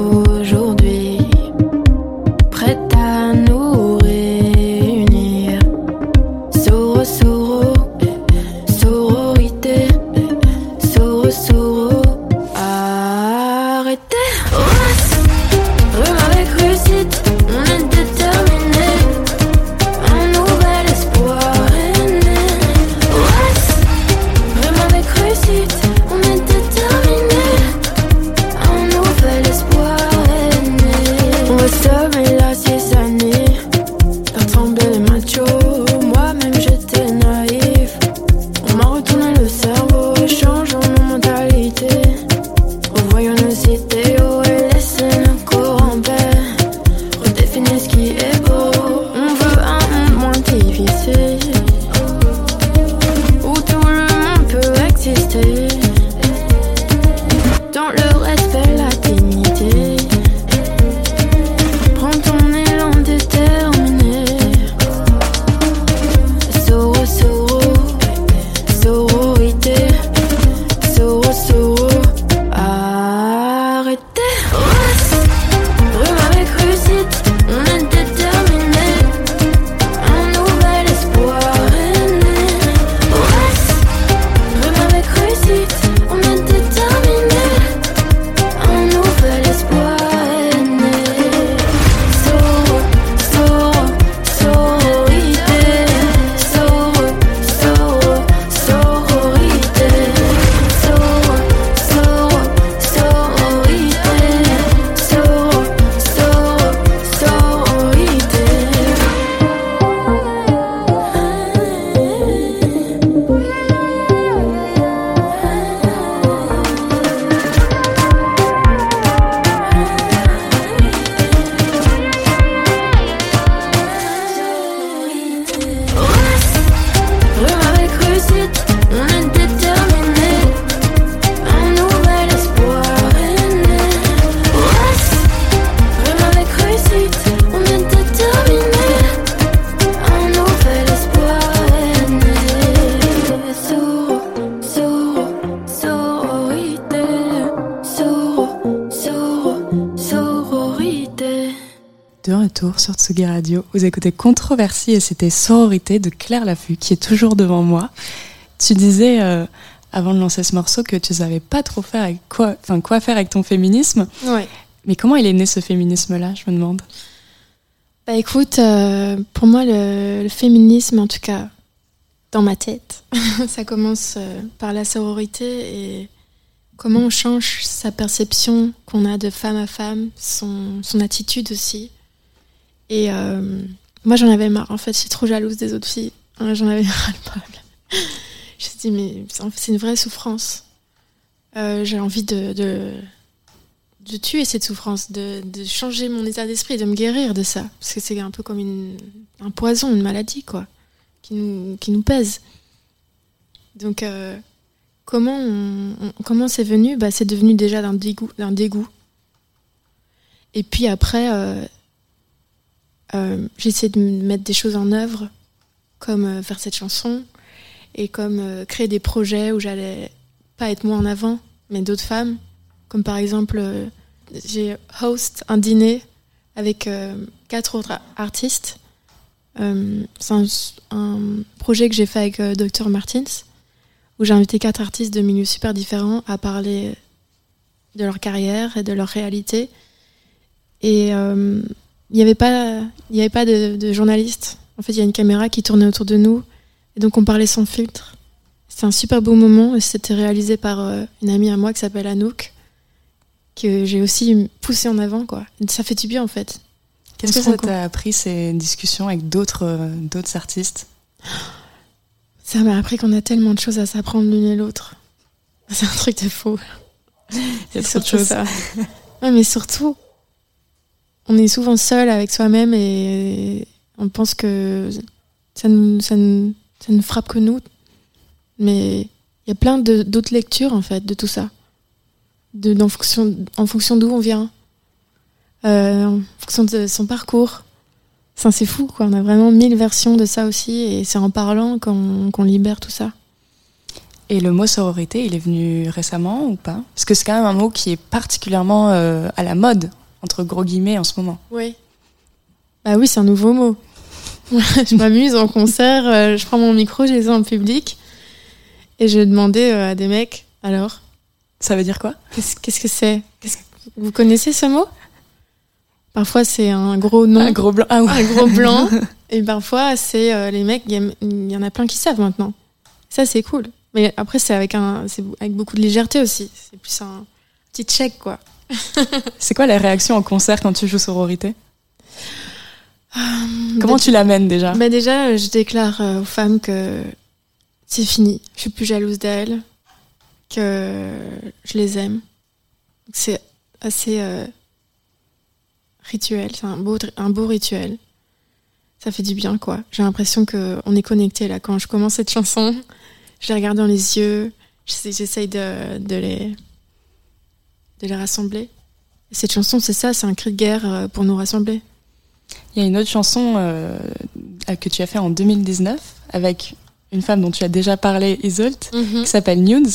Écoutez Controversie et c'était Sororité de Claire Laffut qui est toujours devant moi. Tu disais euh, avant de lancer ce morceau que tu savais pas trop faire avec quoi, enfin quoi faire avec ton féminisme. Ouais. Mais comment il est né ce féminisme-là, je me demande? Bah écoute, euh, pour moi, le, le féminisme, en tout cas dans ma tête, [laughs] ça commence euh, par la sororité et comment on change sa perception qu'on a de femme à femme, son, son attitude aussi. Et euh, moi, j'en avais marre. En fait, je suis trop jalouse des autres filles. J'en avais [laughs] ras le bol. Je me suis dit, mais c'est une vraie souffrance. Euh, J'ai envie de, de, tuer cette souffrance, de, de changer mon état d'esprit, de me guérir de ça. Parce que c'est un peu comme une, un poison, une maladie, quoi, qui nous, qui nous pèse. Donc, euh, comment comment c'est venu? Bah, C'est devenu déjà d'un dégoût, dégoût. Et puis après, euh, euh, j'ai de mettre des choses en œuvre, comme euh, faire cette chanson, et comme euh, créer des projets où j'allais pas être moi en avant, mais d'autres femmes. Comme par exemple, euh, j'ai host un dîner avec quatre autres artistes. C'est un, un projet que j'ai fait avec Dr Martins, où j'ai invité quatre artistes de milieux super différents à parler de leur carrière et de leur réalité. Et il n'y avait pas, il y avait pas de, de journalistes. En fait, il y a une caméra qui tournait autour de nous, et donc on parlait sans filtre. C'était un super beau moment, et c'était réalisé par euh, une amie à moi qui s'appelle Anouk, que j'ai aussi poussé en avant, quoi. Ça fait du bien, en fait. Qu'est-ce que ça t'a appris ces discussions avec d'autres euh, d'autres artistes? Ça m'a appris qu'on a tellement de choses à s'apprendre l'une et l'autre. [laughs] C'est un truc de fou. [laughs] Il y a C'est trop de choses. ça. [laughs] Ouais, mais surtout, on est souvent seul avec soi-même et on pense que ça nous, ça ça frappe que nous. Mais il y a plein d'autres lectures, en fait, de tout ça. De, en fonction, en fonction d'où on vient, euh, en fonction de son parcours. Enfin, c'est fou, quoi. On a vraiment mille versions de ça aussi et c'est en parlant qu'on qu'on libère tout ça. Et le mot sororité, il est venu récemment ou pas? Parce que c'est quand même un mot qui est particulièrement euh, à la mode, entre gros guillemets, en ce moment. Oui. Bah oui, c'est un nouveau mot. [laughs] je m'amuse en concert, euh, je prends mon micro, je les ai en public et je demandais euh, à des mecs, alors Ça veut dire quoi? Qu'est-ce que c'est? Vous connaissez ce mot? Parfois c'est un gros nom. Un gros blanc. Ah ouais. Un gros blanc. [laughs] et parfois c'est euh, les mecs, il y en a plein qui savent maintenant. Ça c'est cool. Mais après c'est avec, un, avec beaucoup de légèreté aussi. C'est plus un petit check quoi. [laughs] C'est quoi la réaction en concert quand tu joues sororité Comment tu l'amènes déjà bah Déjà, je déclare euh, aux femmes que c'est fini. Je suis plus jalouse d'elles, que je les aime. C'est assez euh, rituel, c'est un beau, un beau rituel. Ça fait du bien, quoi. J'ai l'impression qu'on est connecté là. Quand je commence cette chanson, je les regarde dans les yeux, j'essa- j'essaye de, de, les, de les rassembler. Et cette chanson, c'est ça, c'est un cri de guerre euh, pour nous rassembler. Il y a une autre chanson euh, que tu as fait en 2019 avec une femme dont tu as déjà parlé, Isolt, Mhm. qui s'appelle Nudes.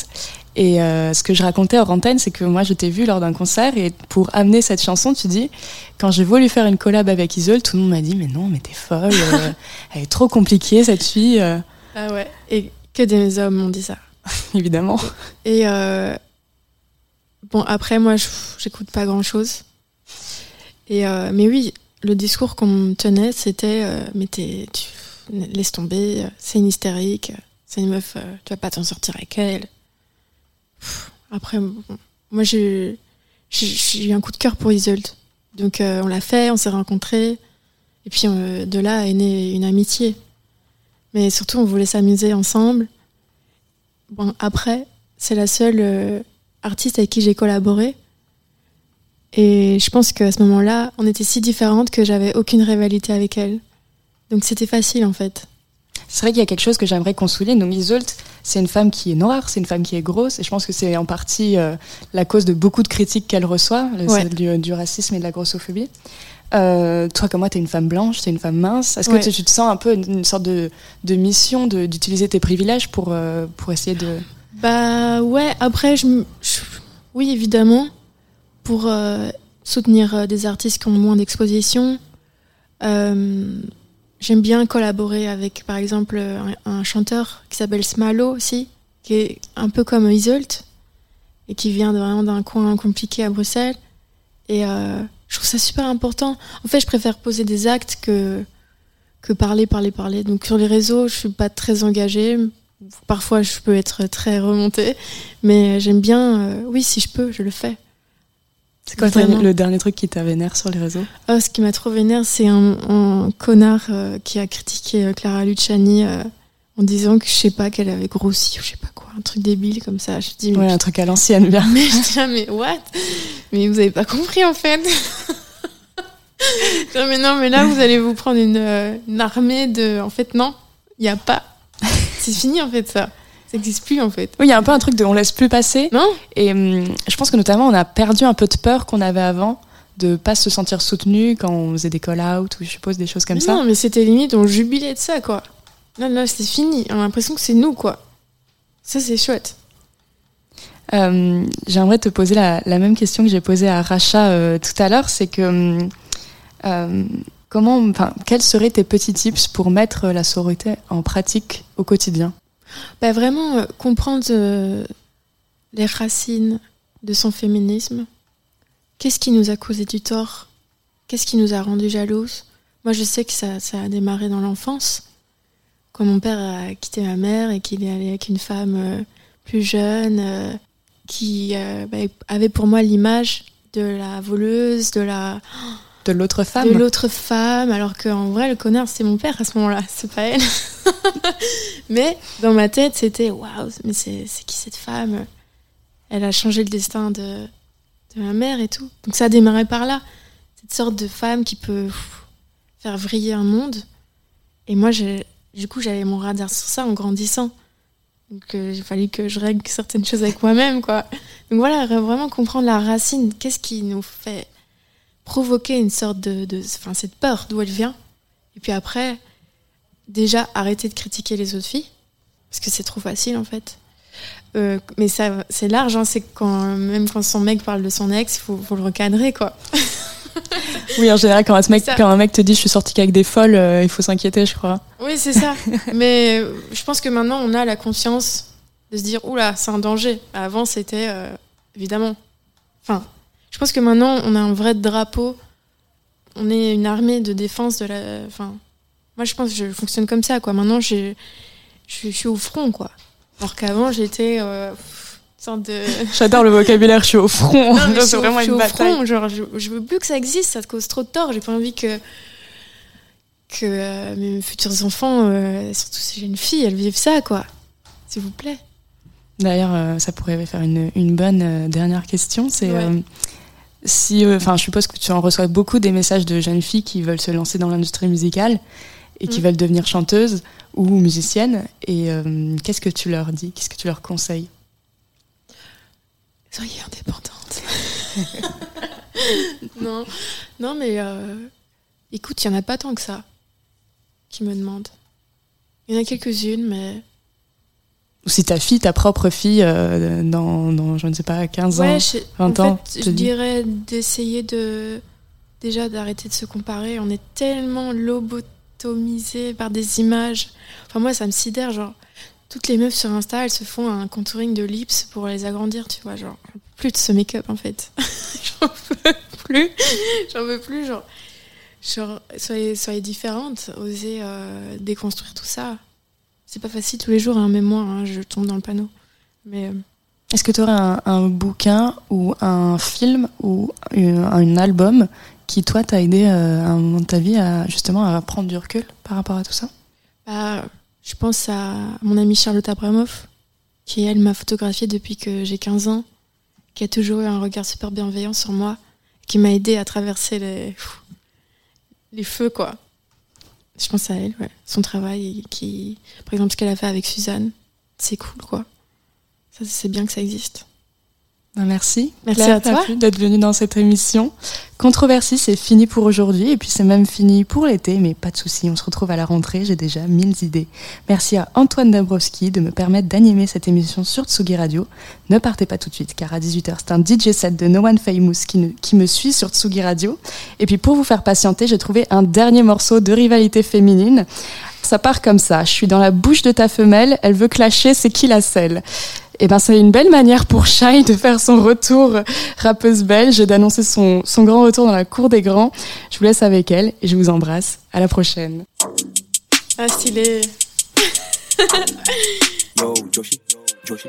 Et euh, ce que je racontais hors antenne, c'est que moi, je t'ai vu lors d'un concert et pour amener cette chanson, tu dis, quand j'ai voulu faire une collab avec Isolt, tout le monde m'a dit, mais non, mais t'es folle, euh, [laughs] elle est trop compliquée, cette fille. Ah ouais. Et que des hommes m'ont dit ça. [laughs] Évidemment. Et bon, après, moi, j'écoute pas grand chose. Et euh, mais oui, le discours qu'on me tenait, c'était euh, mais tu laisse tomber, c'est une hystérique, c'est une meuf, euh, tu vas pas t'en sortir avec elle. Après, moi, j'ai eu un coup de cœur pour Isolde. Donc, on l'a fait, on s'est rencontrés. Et puis, de là est née une amitié. Mais surtout, on voulait s'amuser ensemble. Bon, après, c'est la seule euh, artiste avec qui j'ai collaboré. Et je pense qu'à ce moment-là, on était si différentes que j'avais aucune rivalité avec elle. Donc c'était facile en fait. C'est vrai qu'il y a quelque chose que j'aimerais qu'on souligne. Donc Isolt, c'est une femme qui est noire, c'est une femme qui est grosse, et je pense que c'est en partie euh, la cause de beaucoup de critiques qu'elle reçoit, Ouais. celle du, du racisme et de la grossophobie. Euh, toi comme moi, t'es une femme blanche, t'es une femme mince. Est-ce que Ouais. tu, tu te sens un peu une, une sorte de, de mission de- d'utiliser tes privilèges pour, euh, pour essayer de... Bah ouais, après, je, oui évidemment, pour euh, soutenir euh, des artistes qui ont moins d'exposition, Euh, J'aime bien collaborer avec, par exemple, un, chanteur qui s'appelle Smalo aussi, qui est un peu comme Isolt et qui vient vraiment d'un coin compliqué à Bruxelles. Et je trouve ça super important. En fait, je préfère poser des actes que, que parler, parler, parler. Donc sur les réseaux, je suis pas très engagée. Parfois, je peux être très remontée. Mais j'aime bien, euh, oui, si je peux, je le fais. C'est quoi Vraiment. le dernier truc qui t'a vénère sur les réseaux? Oh, ce qui m'a trop vénère, c'est un, un connard euh, qui a critiqué euh, Clara Luciani euh, en disant que je sais pas qu'elle avait grossi ou je sais pas quoi, un truc débile comme ça. Je dis, mais Ouais, un truc à l'ancienne, bien. mais je dis là, mais what? Mais vous avez pas compris en fait. [laughs] non mais non, mais là vous allez vous prendre une, euh, une armée de. En fait non, il y a pas. C'est fini en fait ça. Ça n'existe plus en fait. Oui, il y a un peu un truc de on laisse plus passer. Non Et hum, je pense que notamment on a perdu un peu de peur qu'on avait avant de pas se sentir soutenu quand on faisait des call-out ou je suppose des choses comme ça. Non, mais c'était limite, on jubilait de ça quoi. Non, non, c'est fini. On a l'impression que c'est nous quoi. Ça c'est chouette. Euh, J'aimerais te poser la, la même question que j'ai posée à Racha euh, tout à l'heure, c'est que hum, euh, comment, enfin, quels seraient tes petits tips pour mettre la sororité en pratique au quotidien? Bah, vraiment euh, comprendre euh, les racines de son féminisme. Qu'est-ce qui nous a causé du tort? Qu'est-ce qui nous a rendu jalouses Moi, je sais que ça, ça a démarré dans l'enfance, quand mon père a quitté ma mère et qu'il est allé avec une femme euh, plus jeune, qui bah, avait pour moi l'image de la voleuse, de la de l'autre femme. de l'autre femme, alors qu'en vrai, le connard, c'est mon père à ce moment-là, c'est pas elle. [laughs] mais dans ma tête, c'était waouh, mais c'est qui cette femme? Elle a changé le destin de, de ma mère et tout. Donc ça a démarré par là. Cette sorte de femme qui peut faire vriller un monde. Et moi, du coup, j'avais mon radar sur ça en grandissant. Donc euh, il fallait que je règle certaines choses avec moi-même, quoi. Donc voilà, vraiment comprendre la racine. Qu'est-ce qui nous fait provoquer une sorte de, de enfin cette peur d'où elle vient. Et puis après déjà arrêter de critiquer les autres filles parce que c'est trop facile en fait. Euh, mais ça c'est large hein, c'est quand même quand son mec parle de son ex faut, faut le recadrer quoi. [laughs] Oui, en général, quand un mec, quand un mec te dit je suis sorti qu'avec des folles, euh, il faut s'inquiéter, je crois. oui c'est ça. [laughs] Mais je pense que maintenant on a la conscience de se dire oula c'est un danger. Avant c'était euh, évidemment. Enfin je pense que maintenant on a un vrai drapeau on est une armée de défense de la enfin moi je pense que je fonctionne comme ça quoi maintenant j'ai- je, je suis au front quoi alors qu'avant j'étais euh, une sorte de [laughs] J'adore le vocabulaire, je suis au front. non, mais je c'est vraiment je suis une au bataille. front, genre, je, je veux plus que ça existe, ça te cause trop de tort. J'ai pas envie que que euh, mes futurs enfants, euh, surtout ces jeunes filles, elles vivent ça, quoi. S'il vous plaît. D'ailleurs, euh, ça pourrait faire une, une bonne euh, dernière question. C'est Ouais. Si, euh, enfin, je suppose que tu en reçois beaucoup des messages de jeunes filles qui veulent se lancer dans l'industrie musicale et qui Mm. veulent devenir chanteuses ou musiciennes. Et euh, qu'est-ce que tu leur dis? Qu'est-ce que tu leur conseilles? Soyez indépendante. [laughs] non, non, mais euh, écoute, il y en a pas tant que ça qui me demandent. Il y en a quelques-unes, mais Ou si ta fille, ta propre fille, euh, dans, dans, je ne sais pas, 15 ans, je, 20 en ans, fait, je dirais d'essayer de déjà d'arrêter de se comparer. On est tellement lobotomisé par des images. Enfin moi, ça me sidère. Genre, toutes les meufs sur Insta, elles se font un contouring de lips pour les agrandir, tu vois. Genre, plus de ce make-up en fait. [laughs] j'en peux plus. J'en peux plus. Genre, genre soyez, soyez différentes. Osez euh, déconstruire tout ça. C'est pas facile tous les jours, hein, même moi, hein, je tombe dans le panneau. Mais euh, Est-ce que tu aurais un, un bouquin ou un film ou un, un album qui, toi, t'a aidé euh, à un moment de ta vie à justement à prendre du recul par rapport à tout ça? Bah, je pense à mon amie Charlotte Abramoff, qui elle m'a photographiée depuis que j'ai 15 ans, qui a toujours eu un regard super bienveillant sur moi, qui m'a aidé à traverser les, les feux, quoi. Je pense à elle, ouais. Son travail, qui, par exemple, ce qu'elle a fait avec Suzanne, c'est cool, quoi. Ça, c'est bien que ça existe. Bah, Merci. Merci Claire à toi. D'être venue dans cette émission. Controversie, c'est fini pour aujourd'hui et puis c'est même fini pour l'été, mais pas de souci, on se retrouve à la rentrée, j'ai déjà mille idées. Merci à Antoine Dabrowski de me permettre d'animer cette émission sur Tsugi Radio. Ne partez pas tout de suite car à 18h, c'est un DJ set de No One Famous qui, ne- qui me suit sur Tsugi Radio. Et puis pour vous faire patienter, j'ai trouvé un dernier morceau de rivalité féminine. Ça part comme ça, je suis dans la bouche de ta femelle, elle veut clasher, c'est qui la selle? Eh ben, c'est une belle manière pour Shai de faire son retour rappeuse belge et d'annoncer son, son grand retour dans la cour des grands. Je vous laisse avec elle et je vous embrasse. À la prochaine. Ah, stylé. [laughs]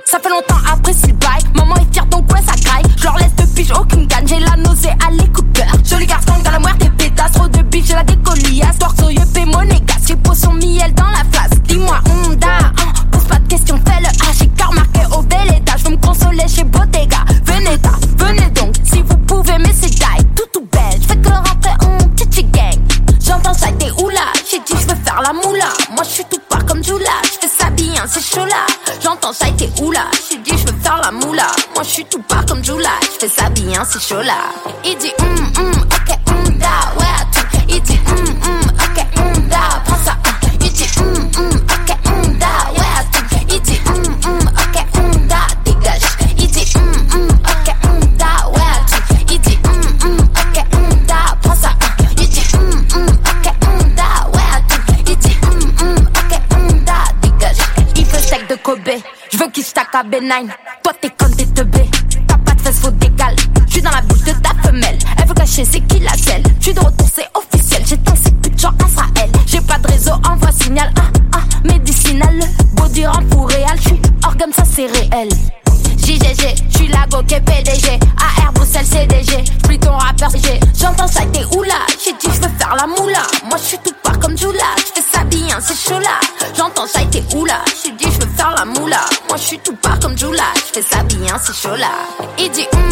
Ça fait longtemps après le bail. Maman est fière donc ouais ça graille. Je leur laisse de pige aucune gagne. J'ai la nausée à l'écouteur. Joli garçon dans la moire des pétasses. Trop de biche, j'ai la décoliasse. Torse au yeux, monégasque. J'ai posé son miel dans la face. Dis-moi, Honda. hein, pose pas de questions, fais le H. J'ai car marqué au bel étage. Je veux me consoler chez Bottega. Venez ta, venez donc. Si vous pouvez, mais c'est. Tout tout belle. Je fais que rentrer en titi gang. J'entends ça, t'es oula. J'ai dit, je veux faire la moula. Moi, je suis tout pas comme Jula. Je fais ça bien, c'est chaud là. J'entends ça, t'es oula. J'ai dit, je veux faire la moula. Moi, je suis tout pas comme Jula. Je fais ça bien, c'est chaud là. Il dit, hum, hum, ok, hum, da, ouais, tout. Il dit, hum, hum, veux qu'il stack à B9. Toi, t'es comme des teubés. C'est chaud là.